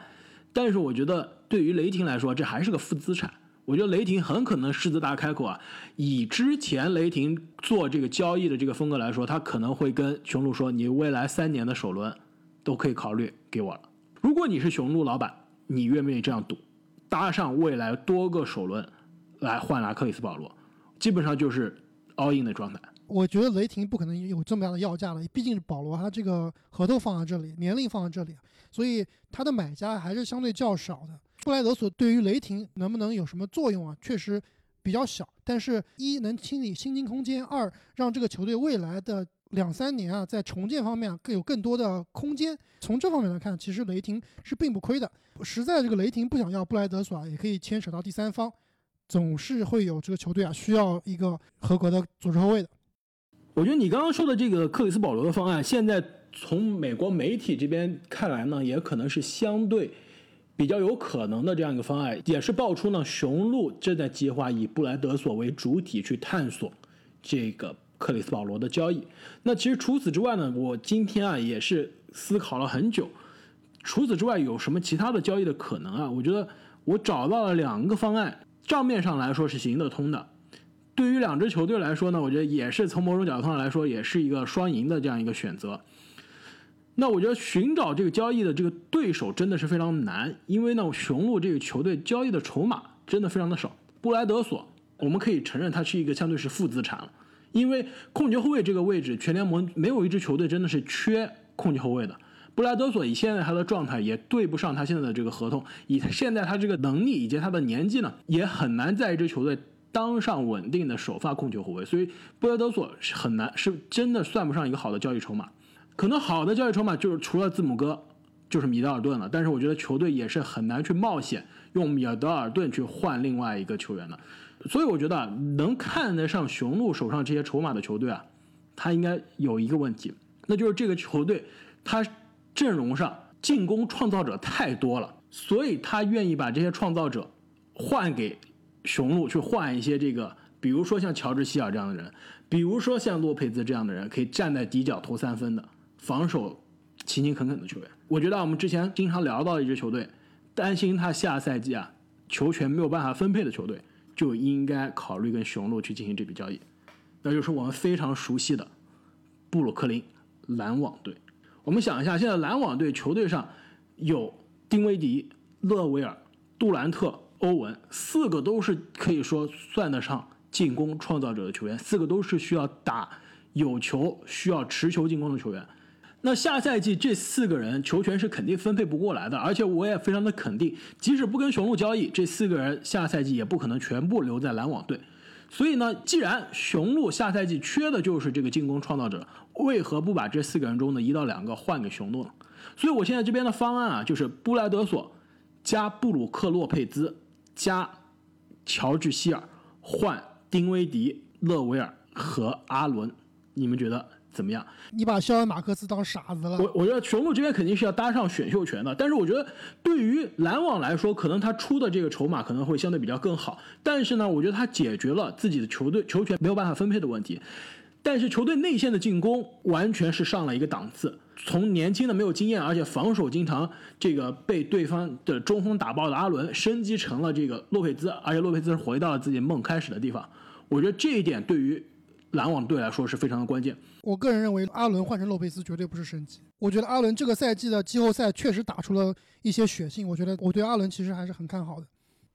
但是我觉得对于雷霆来说，这还是个负资产。我觉得雷霆很可能狮子大开口啊，以之前雷霆做这个交易的这个风格来说，他可能会跟雄鹿说，你未来三年的首轮都可以考虑给我了。如果你是雄鹿老板，你愿不愿意这样赌？搭上未来多个首轮来换来克里斯保罗，基本上就是 all in 的状态。我觉得雷霆不可能有这么大的要价了，毕竟保罗他这个合同放在这里，年龄放在这里，所以他的买家还是相对较少的。布莱德索对于雷霆能不能有什么作用啊？确实比较小，但是一能清理薪金空间，二让这个球队未来的。两三年啊，在重建方面更有更多的空间。从这方面来看，其实雷霆是并不亏的。实在这个雷霆不想要布莱德索啊，也可以牵扯到第三方，总是会有这个球队啊需要一个合格的组织后卫的。我觉得你刚刚说的这个克里斯保罗的方案，现在从美国媒体这边看来呢，也可能是相对比较有可能的这样一个方案，也是爆出呢雄鹿正在计划以布莱德索为主体去探索这个。克里斯保罗的交易，那其实除此之外呢，我今天啊也是思考了很久。除此之外有什么其他的交易的可能啊？我觉得我找到了两个方案，账面上来说是行得通的。对于两支球队来说呢，我觉得也是从某种角度上来说，也是一个双赢的这样一个选择。那我觉得寻找这个交易的这个对手真的是非常难，因为呢，雄鹿这个球队交易的筹码真的非常的少。布莱德索，我们可以承认它是一个相对是负资产了。因为控球后卫这个位置，全联盟没有一支球队真的是缺控球后卫的。布莱德索以现在他的状态也对不上他现在的这个合同，以现在他这个能力以及他的年纪呢，也很难在一支球队当上稳定的首发控球后卫。所以布莱德索是很难，是真的算不上一个好的交易筹码。可能好的交易筹码就是除了字母哥，就是米德尔顿了。但是我觉得球队也是很难去冒险用米德尔顿去换另外一个球员的。所以我觉得能看得上雄鹿手上这些筹码的球队啊，他应该有一个问题，那就是这个球队他阵容上进攻创造者太多了，所以他愿意把这些创造者换给雄鹿去换一些这个，比如说像乔治希尔这样的人，比如说像洛佩兹这样的人，可以站在底角投三分的，防守勤勤恳恳的球员。我觉得我们之前经常聊到一支球队，担心他下赛季啊球权没有办法分配的球队。就应该考虑跟雄鹿去进行这笔交易，那就是我们非常熟悉的布鲁克林篮网队。我们想一下，现在篮网队球队上有丁威迪、勒维尔、杜兰特、欧文，四个都是可以说算得上进攻创造者的球员，四个都是需要打有球、需要持球进攻的球员。那下赛季这四个人球权是肯定分配不过来的，而且我也非常的肯定，即使不跟雄鹿交易，这四个人下赛季也不可能全部留在篮网队。所以呢，既然雄鹿下赛季缺的就是这个进攻创造者，为何不把这四个人中的一到两个换给雄鹿呢？所以我现在这边的方案啊，就是布莱德索加布鲁克洛佩兹加乔治希尔换丁威迪、勒维尔和阿伦，你们觉得怎么样？你把肖恩马克思当傻子了。我我觉得雄鹿这边肯定是要搭上选秀权的，但是我觉得对于篮网来说，可能他出的这个筹码可能会相对比较更好。但是呢，我觉得他解决了自己的球队球权没有办法分配的问题。但是球队内线的进攻完全是上了一个档次，从年轻的没有经验，而且防守经常这个被对方的中锋打爆的阿伦，升级成了这个洛佩兹，而且洛佩兹是回到了自己梦开始的地方。我觉得这一点对于篮网队来说是非常的关键。我个人认为，阿伦换成洛佩斯绝对不是升级。我觉得阿伦这个赛季的季后赛确实打出了一些血性。我觉得我对阿伦其实还是很看好的。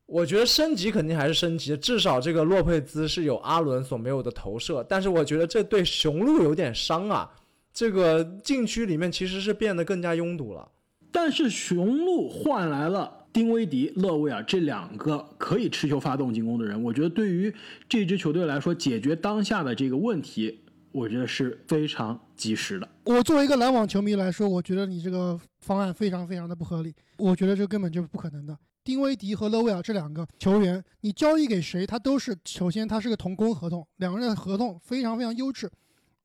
我觉得升级肯定还是升级，至少这个洛佩兹是有阿伦所没有的投射。但是我觉得这对雄鹿有点伤啊，这个禁区里面其实是变得更加拥堵了。但是雄鹿换来了丁威迪、勒维尔这两个可以持球发动进攻的人，我觉得对于这支球队来说，解决当下的这个问题，我觉得是非常及时的。我作为一个篮网球迷来说，我觉得你这个方案非常非常的不合理，我觉得这根本就是不可能的。丁威迪和勒维尔这两个球员，你交易给谁，他都是首先他是个同工合同，两个人的合同非常非常优质，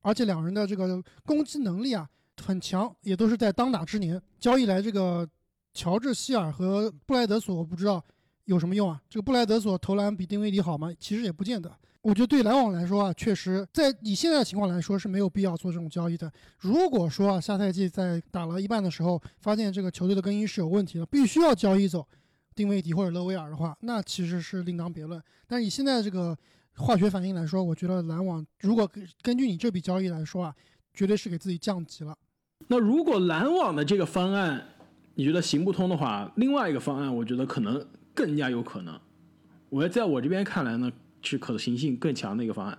而且两人的这个攻击能力啊很强，也都是在当打之年。交易来这个乔治希尔和布莱德索，我不知道有什么用啊？这个布莱德索投篮比丁威迪好吗？其实也不见得。我觉得对篮网来说啊，确实在以现在的情况来说是没有必要做这种交易的。如果说啊，下赛季在打了一半的时候，发现这个球队的更衣室有问题了，必须要交易走。丁威迪或者勒维尔的话，那其实是另当别论。但是以现在这个化学反应来说，我觉得篮网如果根据你这笔交易来说啊，绝对是给自己降级了。那如果篮网的这个方案你觉得行不通的话，另外一个方案我觉得可能更加有可能。我在我这边看来呢，是可行性更强的一个方案，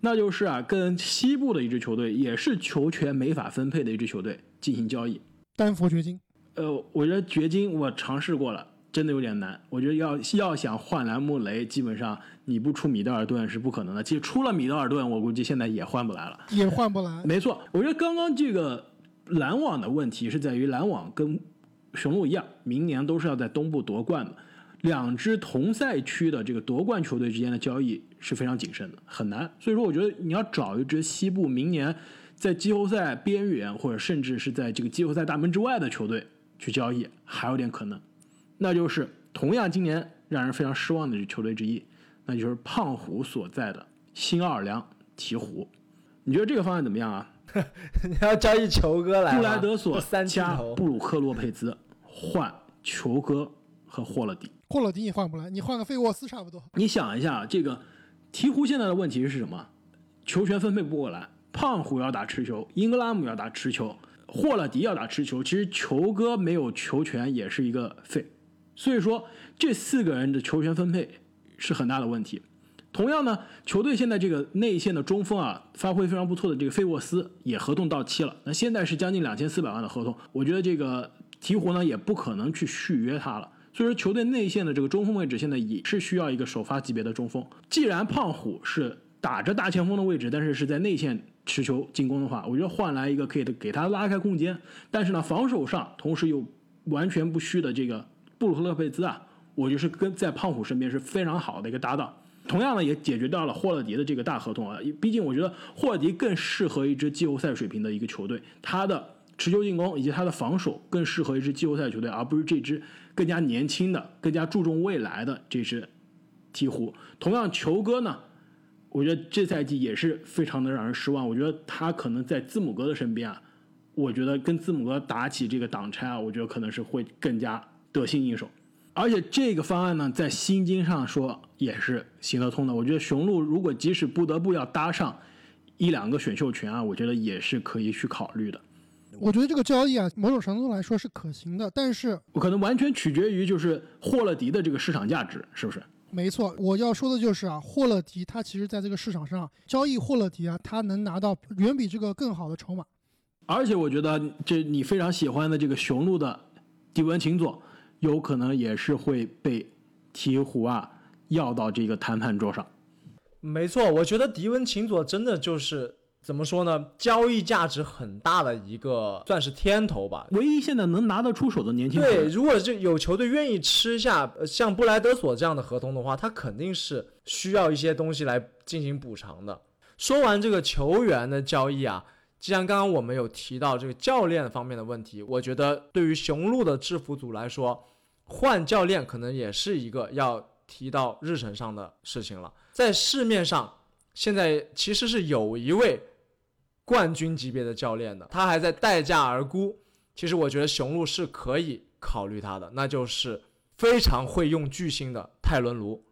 那就是啊，跟西部的一支球队，也是球权没法分配的一支球队进行交易。丹佛掘金。呃，我觉得掘金我尝试过了。真的有点难，我觉得要要想换来穆雷，基本上你不出米德尔顿是不可能的。其实出了米德尔顿，我估计现在也换不来了，也换不来。没错，我觉得刚刚这个篮网的问题是在于篮网跟雄鹿一样，明年都是要在东部夺冠的，两支同赛区的这个夺冠球队之间的交易是非常谨慎的，很难。所以说，我觉得你要找一支西部明年在季后赛边缘，或者甚至是在这个季后赛大门之外的球队去交易，还有点可能。那就是同样今年让人非常失望的球队之一，那就是胖虎所在的新奥尔良鹈鹕。你觉得这个方案怎么样啊？你要交易球哥来？布莱德索 三加布鲁克洛佩兹换球哥和霍勒迪。霍勒迪你换不来，你换个费沃斯差不多。你想一下，这个鹈鹕现在的问题是什么？球权分配不过来，胖虎要打持球，英格拉姆要打持球，霍勒迪要打持球。其实球哥没有球权也是一个废。所以说，这四个人的球权分配是很大的问题。同样呢，球队现在这个内线的中锋啊，发挥非常不错的这个费沃斯也合同到期了，那现在是将近两千四百万的合同，我觉得这个鹈鹕呢也不可能去续约他了。所以说，球队内线的这个中锋位置现在也是需要一个首发级别的中锋。既然胖虎是打着大前锋的位置，但是是在内线持球进攻的话，我觉得换来一个可以给他拉开空间，但是呢，防守上同时又完全不虚的这个。布鲁克勒佩兹啊，我就是跟在胖虎身边是非常好的一个搭档。同样呢，也解决掉了霍勒迪的这个大合同啊。毕竟我觉得霍勒迪更适合一支季后赛水平的一个球队，他的持球进攻以及他的防守更适合一支季后赛球队，而不是这支更加年轻的、更加注重未来的这支鹈鹕。同样，球哥呢，我觉得这赛季也是非常的让人失望。我觉得他可能在字母哥的身边啊，我觉得跟字母哥打起这个挡拆啊，我觉得可能是会更加。得心应手，而且这个方案呢，在薪金上说也是行得通的。我觉得雄鹿如果即使不得不要搭上一两个选秀权啊，我觉得也是可以去考虑的。我觉得这个交易啊，某种程度来说是可行的，但是可能完全取决于就是霍勒迪的这个市场价值是不是？没错，我要说的就是啊，霍勒迪他其实在这个市场上交易霍勒迪啊，他能拿到远比这个更好的筹码。而且我觉得这你非常喜欢的这个雄鹿的迪文琴佐。有可能也是会被鹈鹕啊要到这个谈判桌上。没错，我觉得迪文琴佐真的就是怎么说呢？交易价值很大的一个，算是天头吧。唯一现在能拿得出手的年轻人。对，如果这有球队愿意吃下像布莱德索这样的合同的话，他肯定是需要一些东西来进行补偿的。说完这个球员的交易啊，既然刚刚我们有提到这个教练方面的问题，我觉得对于雄鹿的制服组来说，换教练可能也是一个要提到日程上的事情了。在市面上，现在其实是有一位冠军级别的教练的，他还在待价而沽。其实我觉得雄鹿是可以考虑他的，那就是非常会用巨星的泰伦卢。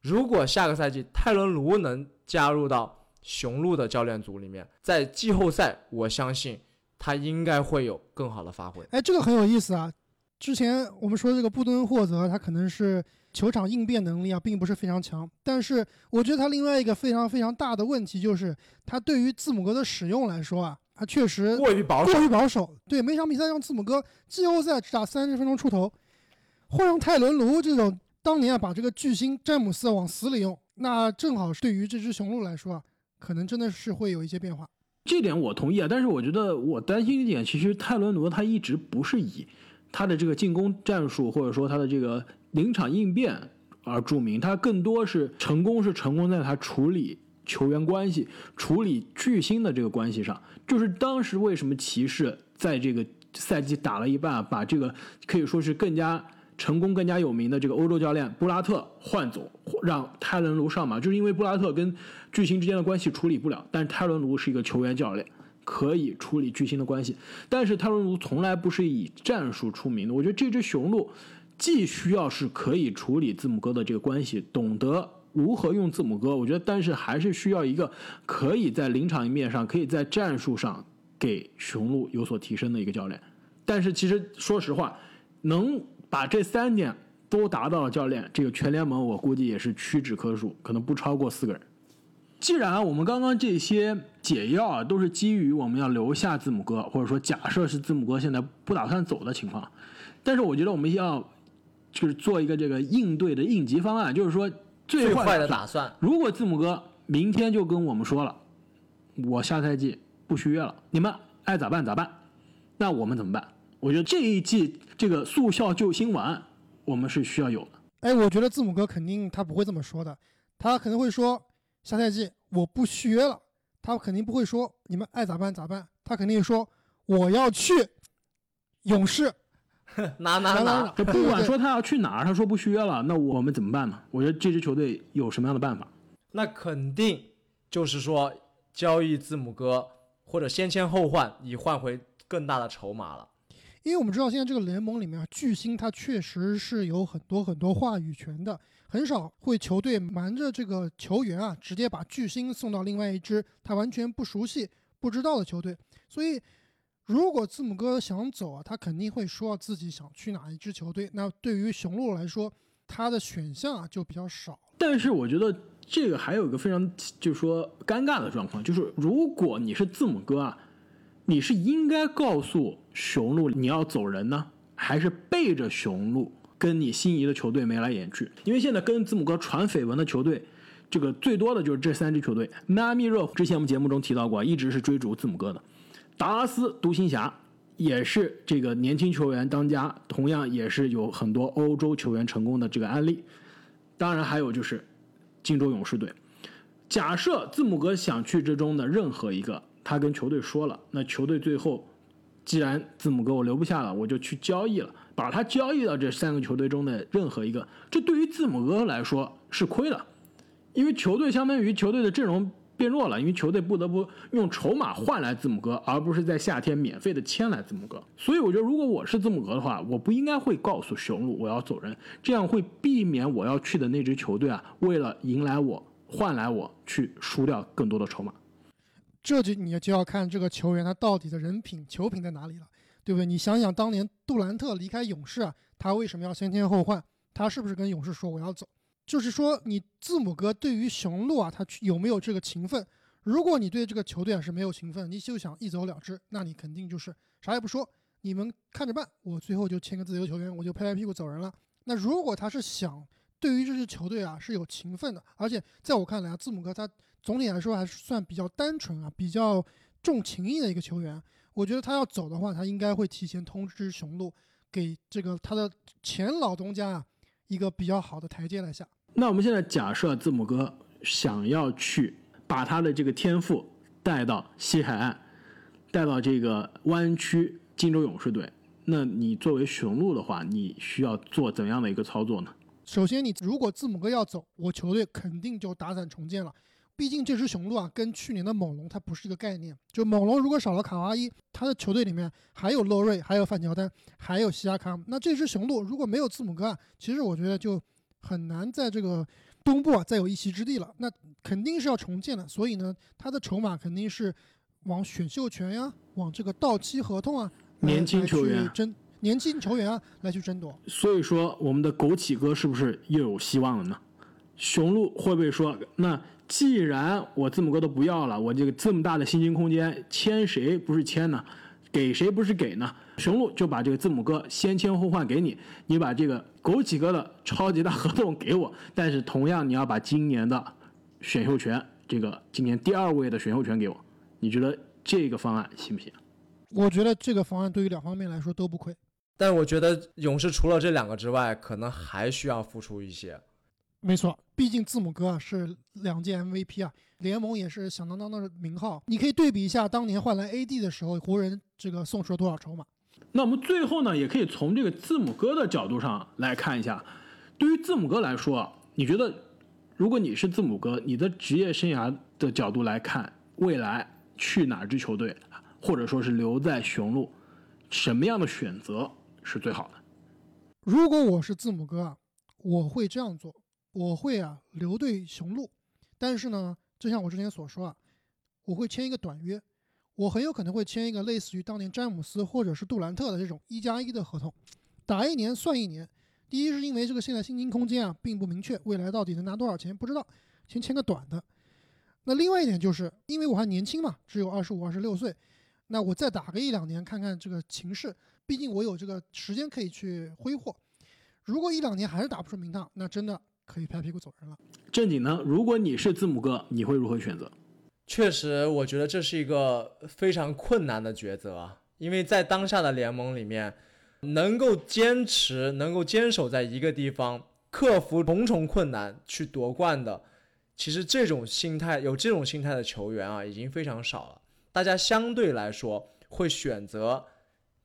如果下个赛季泰伦卢能加入到雄鹿的教练组里面，在季后赛，我相信他应该会有更好的发挥。哎，这个很有意思啊！之前我们说这个布登霍泽，他可能是球场应变能力啊，并不是非常强。但是我觉得他另外一个非常非常大的问题就是，他对于字母哥的使用来说啊，他确实过于保守。过于保守。对，每场比赛让字母哥季后赛只打三十分钟出头，换上泰伦卢这种。当年啊，把这个巨星詹姆斯往死里用，那正好是对于这只雄鹿来说啊，可能真的是会有一些变化。这点我同意啊，但是我觉得我担心一点，其实泰伦卢他一直不是以他的这个进攻战术或者说他的这个临场应变而著名，他更多是成功是成功在他处理球员关系、处理巨星的这个关系上。就是当时为什么骑士在这个赛季打了一半，把这个可以说是更加。成功更加有名的这个欧洲教练布拉特换走，让泰伦卢上马，就是因为布拉特跟巨星之间的关系处理不了。但是泰伦卢是一个球员教练，可以处理巨星的关系。但是泰伦卢从来不是以战术出名的。我觉得这只雄鹿既需要是可以处理字母哥的这个关系，懂得如何用字母哥。我觉得，但是还是需要一个可以在临场一面上，可以在战术上给雄鹿有所提升的一个教练。但是其实说实话，能。把这三点都达到了，教练，这个全联盟我估计也是屈指可数，可能不超过四个人。既然我们刚刚这些解药啊，都是基于我们要留下字母哥，或者说假设是字母哥现在不打算走的情况，但是我觉得我们要就是做一个这个应对的应急方案，就是说最坏的打算，如果字母哥明天就跟我们说了，我下赛季不续约了，你们爱咋办咋办，那我们怎么办？我觉得这一季这个速效救心丸，我们是需要有的。哎，我觉得字母哥肯定他不会这么说的，他肯定会说下赛季我不续约了，他肯定不会说你们爱咋办咋办，他肯定说我要去勇士，哪哪哪，不管说他要去哪儿，他说不续约了，那我们怎么办呢？我觉得这支球队有什么样的办法？那肯定就是说交易字母哥，或者先签后换，以换回更大的筹码了。因为我们知道，现在这个联盟里面啊，巨星他确实是有很多很多话语权的，很少会球队瞒着这个球员啊，直接把巨星送到另外一支他完全不熟悉、不知道的球队。所以，如果字母哥想走啊，他肯定会说自己想去哪一支球队。那对于雄鹿来说，他的选项啊就比较少。但是，我觉得这个还有一个非常就是说尴尬的状况，就是如果你是字母哥啊。你是应该告诉雄鹿你要走人呢，还是背着雄鹿跟你心仪的球队眉来眼去？因为现在跟字母哥传绯闻的球队，这个最多的就是这三支球队。迈阿密热火之前我们节目中提到过，一直是追逐字母哥的。达拉斯独行侠也是这个年轻球员当家，同样也是有很多欧洲球员成功的这个案例。当然还有就是金州勇士队。假设字母哥想去之中的任何一个。他跟球队说了，那球队最后既然字母哥我留不下了，我就去交易了，把他交易到这三个球队中的任何一个。这对于字母哥来说是亏的，因为球队相当于球队的阵容变弱了，因为球队不得不用筹码换来字母哥，而不是在夏天免费的签来字母哥。所以我觉得，如果我是字母哥的话，我不应该会告诉雄鹿我要走人，这样会避免我要去的那支球队啊，为了迎来我换来我去输掉更多的筹码。这就你就要看这个球员他到底的人品、球品在哪里了，对不对？你想想当年杜兰特离开勇士啊，他为什么要先签后换？他是不是跟勇士说我要走？就是说你字母哥对于雄鹿啊，他有没有这个情分？如果你对这个球队啊是没有情分，你就想一走了之，那你肯定就是啥也不说，你们看着办，我最后就签个自由球员，我就拍拍屁股走人了。那如果他是想对于这支球队啊是有情分的，而且在我看来啊，字母哥他。总体来说还是算比较单纯啊，比较重情义的一个球员。我觉得他要走的话，他应该会提前通知雄鹿，给这个他的前老东家啊一个比较好的台阶来下。那我们现在假设字母哥想要去把他的这个天赋带到西海岸，带到这个湾区金州勇士队，那你作为雄鹿的话，你需要做怎样的一个操作呢？首先，你如果字母哥要走，我球队肯定就打散重建了。毕竟这支雄鹿啊，跟去年的猛龙它不是一个概念。就猛龙如果少了卡哇伊，他的球队里面还有洛瑞，还有范乔丹，还有西亚卡姆。那这支雄鹿如果没有字母哥，啊，其实我觉得就很难在这个东部啊再有一席之地了。那肯定是要重建的。所以呢，他的筹码肯定是往选秀权呀，往这个到期合同啊，年轻球员争年轻球员啊来去争夺。所以说，我们的枸杞哥是不是又有希望了呢？雄鹿会不会说那？既然我字母哥都不要了，我这个这么大的薪金空间，签谁不是签呢？给谁不是给呢？雄鹿就把这个字母哥先签后换给你，你把这个枸杞哥的超级大合同给我，但是同样你要把今年的选秀权，这个今年第二位的选秀权给我，你觉得这个方案行不行？我觉得这个方案对于两方面来说都不亏，但我觉得勇士除了这两个之外，可能还需要付出一些。没错，毕竟字母哥啊是两届 MVP 啊，联盟也是响当当的名号。你可以对比一下当年换来 AD 的时候，湖人这个送出了多少筹码。那我们最后呢，也可以从这个字母哥的角度上来看一下。对于字母哥来说，你觉得如果你是字母哥，你的职业生涯的角度来看，未来去哪支球队，或者说是留在雄鹿，什么样的选择是最好的？如果我是字母哥啊，我会这样做。我会啊留队雄鹿，但是呢，就像我之前所说啊，我会签一个短约，我很有可能会签一个类似于当年詹姆斯或者是杜兰特的这种一加一的合同，打一年算一年。第一是因为这个现在薪金空间啊并不明确，未来到底能拿多少钱不知道，先签个短的。那另外一点就是因为我还年轻嘛，只有二十五、二十六岁，那我再打个一两年看看这个情势，毕竟我有这个时间可以去挥霍。如果一两年还是打不出名堂，那真的。可以拍屁股走人了。正经呢？如果你是字母哥，你会如何选择？确实，我觉得这是一个非常困难的抉择啊！因为在当下的联盟里面，能够坚持、能够坚守在一个地方，克服重重困难去夺冠的，其实这种心态有这种心态的球员啊，已经非常少了。大家相对来说会选择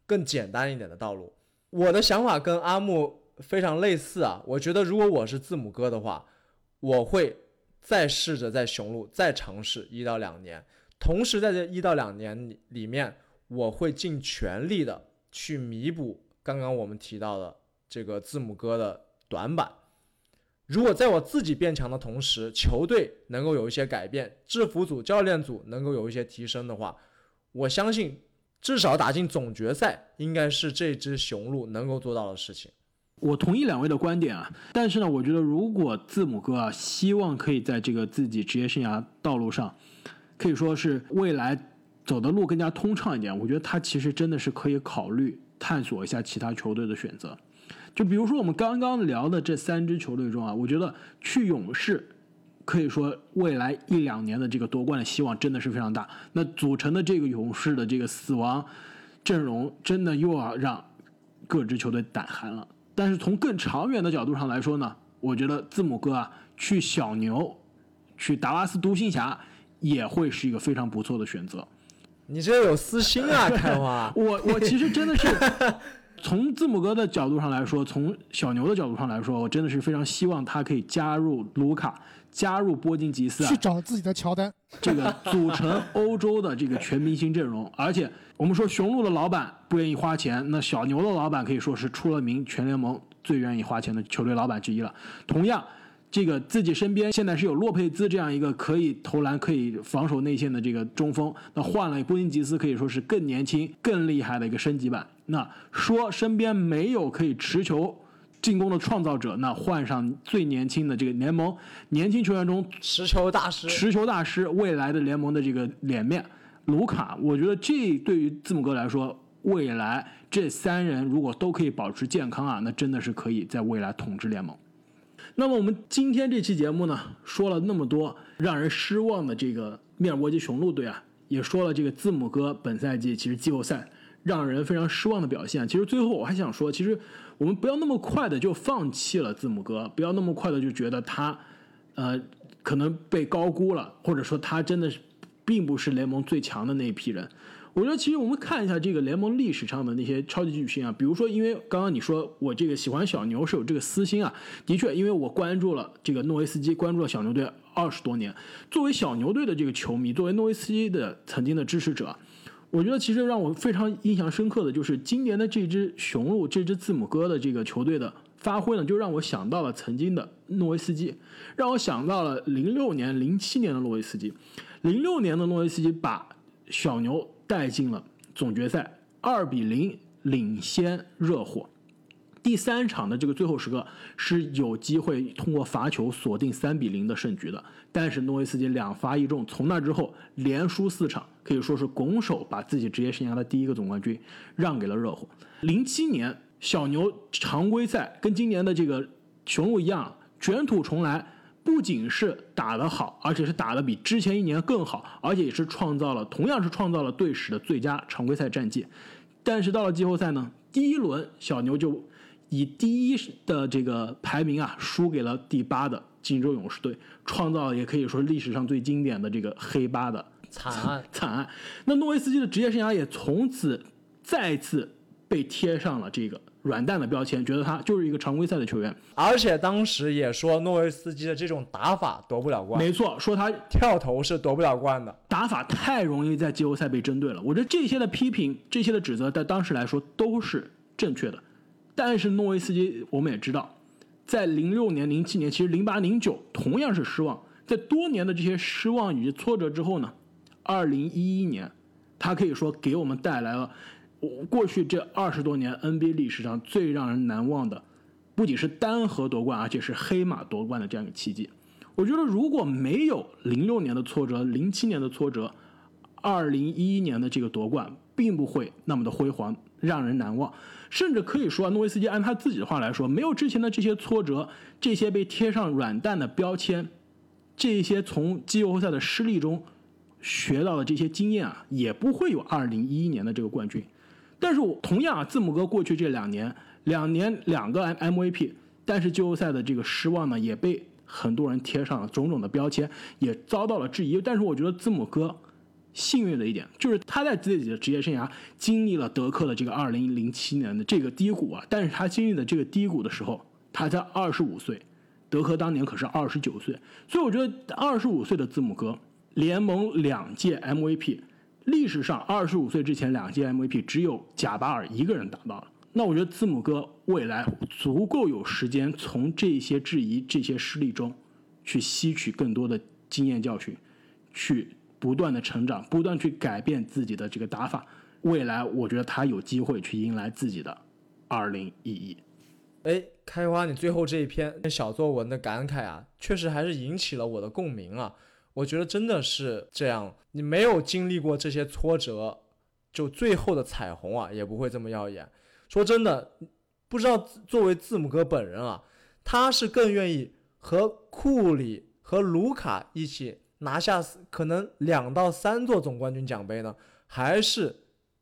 更简单一点的道路。我的想法跟阿木。非常类似啊，我觉得如果我是字母哥的话，我会再试着在雄鹿再尝试一到两年，同时在这一到两年里里面，我会尽全力的去弥补刚刚我们提到的这个字母哥的短板。如果在我自己变强的同时，球队能够有一些改变，制服组、教练组能够有一些提升的话，我相信至少打进总决赛应该是这支雄鹿能够做到的事情。我同意两位的观点啊，但是呢，我觉得如果字母哥啊希望可以在这个自己职业生涯道路上，可以说是未来走的路更加通畅一点，我觉得他其实真的是可以考虑探索一下其他球队的选择。就比如说我们刚刚聊的这三支球队中啊，我觉得去勇士，可以说未来一两年的这个夺冠的希望真的是非常大。那组成的这个勇士的这个死亡阵容，真的又要让各支球队胆寒了。但是从更长远的角度上来说呢，我觉得字母哥啊去小牛，去达拉斯独行侠也会是一个非常不错的选择。你这有私心啊，开花！我我其实真的是从字母哥的角度上来说，从小牛的角度上来说，我真的是非常希望他可以加入卢卡。加入波金吉斯啊，去找自己的乔丹，这个组成欧洲的这个全明星阵容。而且我们说雄鹿的老板不愿意花钱，那小牛的老板可以说是出了名全联盟最愿意花钱的球队老板之一了。同样，这个自己身边现在是有洛佩兹这样一个可以投篮、可以防守内线的这个中锋，那换了波金吉斯可以说是更年轻、更厉害的一个升级版。那说身边没有可以持球。进攻的创造者，那换上最年轻的这个联盟年轻球员中持球大师，持球大师，未来的联盟的这个脸面，卢卡，我觉得这对于字母哥来说，未来这三人如果都可以保持健康啊，那真的是可以在未来统治联盟。那么我们今天这期节目呢，说了那么多让人失望的这个密尔沃基雄鹿队啊，也说了这个字母哥本赛季其实季后赛让人非常失望的表现。其实最后我还想说，其实。我们不要那么快的就放弃了字母哥，不要那么快的就觉得他，呃，可能被高估了，或者说他真的是并不是联盟最强的那一批人。我觉得其实我们看一下这个联盟历史上的那些超级巨星啊，比如说，因为刚刚你说我这个喜欢小牛是有这个私心啊，的确，因为我关注了这个诺维斯基，关注了小牛队二十多年，作为小牛队的这个球迷，作为诺维斯基的曾经的支持者，我觉得其实让我非常印象深刻的就是今年的这支雄鹿，这支字母哥的这个球队的发挥呢，就让我想到了曾经的诺维斯基，让我想到了零六年、零七年的诺维斯基，零六年的诺维斯基把小牛。带进了总决赛，二比零领先热火。第三场的这个最后时刻是有机会通过罚球锁定三比零的胜局的，但是诺维斯基两罚一中，从那之后连输四场，可以说是拱手把自己职业生涯的第一个总冠军让给了热火。零七年小牛常规赛跟今年的这个雄鹿一样，卷土重来。不仅是打得好，而且是打得比之前一年更好，而且也是创造了同样是创造了队史的最佳常规赛战绩。但是到了季后赛呢，第一轮小牛就以第一的这个排名啊，输给了第八的金州勇士队，创造了也可以说历史上最经典的这个黑八的惨案。惨案。那诺维斯基的职业生涯也从此再次被贴上了这个。软蛋的标签，觉得他就是一个常规赛的球员，而且当时也说诺维斯基的这种打法夺不了冠。没错，说他跳投是夺不了冠的，打法太容易在季后赛被针对了。我觉得这些的批评，这些的指责，在当时来说都是正确的。但是诺维斯基，我们也知道，在零六年、零七年，其实零八、零九同样是失望。在多年的这些失望与挫折之后呢，二零一一年，他可以说给我们带来了。过去这二十多年 NBA 历史上最让人难忘的，不仅是单核夺冠，而且是黑马夺冠的这样一个奇迹。我觉得如果没有零六年的挫折、零七年的挫折，二零一一年的这个夺冠并不会那么的辉煌，让人难忘。甚至可以说，诺维斯基按他自己的话来说，没有之前的这些挫折，这些被贴上软蛋的标签，这些从季后赛的失利中学到的这些经验啊，也不会有二零一一年的这个冠军。但是我同样啊，字母哥过去这两年，两年两个 M MVP，但是季后赛的这个失望呢，也被很多人贴上了种种的标签，也遭到了质疑。但是我觉得字母哥幸运的一点，就是他在自己的职业生涯经历了德克的这个2007年的这个低谷啊，但是他经历的这个低谷的时候，他才25岁，德克当年可是29岁，所以我觉得25岁的字母哥，联盟两届 MVP。历史上，二十五岁之前两届 MVP 只有贾巴尔一个人达到了。那我觉得字母哥未来足够有时间从这些质疑、这些失利中，去吸取更多的经验教训，去不断的成长，不断去改变自己的这个打法。未来，我觉得他有机会去迎来自己的二零一一。哎，开花，你最后这一篇小作文的感慨啊，确实还是引起了我的共鸣啊。我觉得真的是这样，你没有经历过这些挫折，就最后的彩虹啊，也不会这么耀眼。说真的，不知道作为字母哥本人啊，他是更愿意和库里和卢卡一起拿下可能两到三座总冠军奖杯呢，还是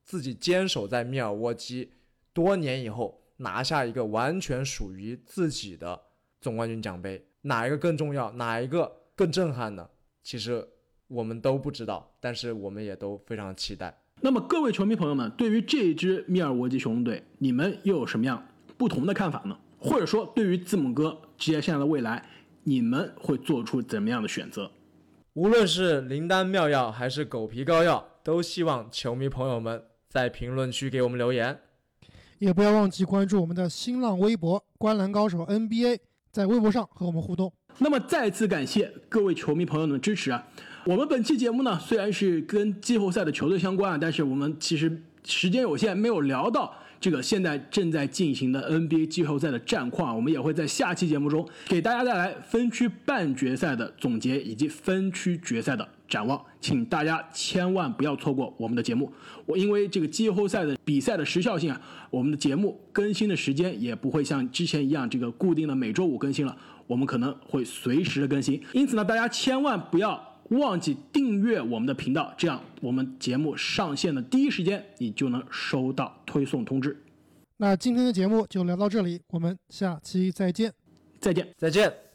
自己坚守在密尔沃基，多年以后拿下一个完全属于自己的总冠军奖杯？哪一个更重要？哪一个更震撼呢？其实我们都不知道，但是我们也都非常期待。那么各位球迷朋友们，对于这支密尔沃基雄鹿队，你们又有什么样不同的看法呢？或者说，对于字母哥职业生涯的未来，你们会做出怎么样的选择？无论是灵丹妙药还是狗皮膏药，都希望球迷朋友们在评论区给我们留言，也不要忘记关注我们的新浪微博“观澜高手 NBA”，在微博上和我们互动。那么再次感谢各位球迷朋友们的支持啊！我们本期节目呢，虽然是跟季后赛的球队相关啊，但是我们其实时间有限，没有聊到这个现在正在进行的 NBA 季后赛的战况。我们也会在下期节目中给大家带来分区半决赛的总结以及分区决赛的展望，请大家千万不要错过我们的节目。我因为这个季后赛的比赛的时效性啊，我们的节目更新的时间也不会像之前一样这个固定的每周五更新了。我们可能会随时的更新，因此呢，大家千万不要忘记订阅我们的频道，这样我们节目上线的第一时间，你就能收到推送通知。那今天的节目就聊到这里，我们下期再见，再见，再见。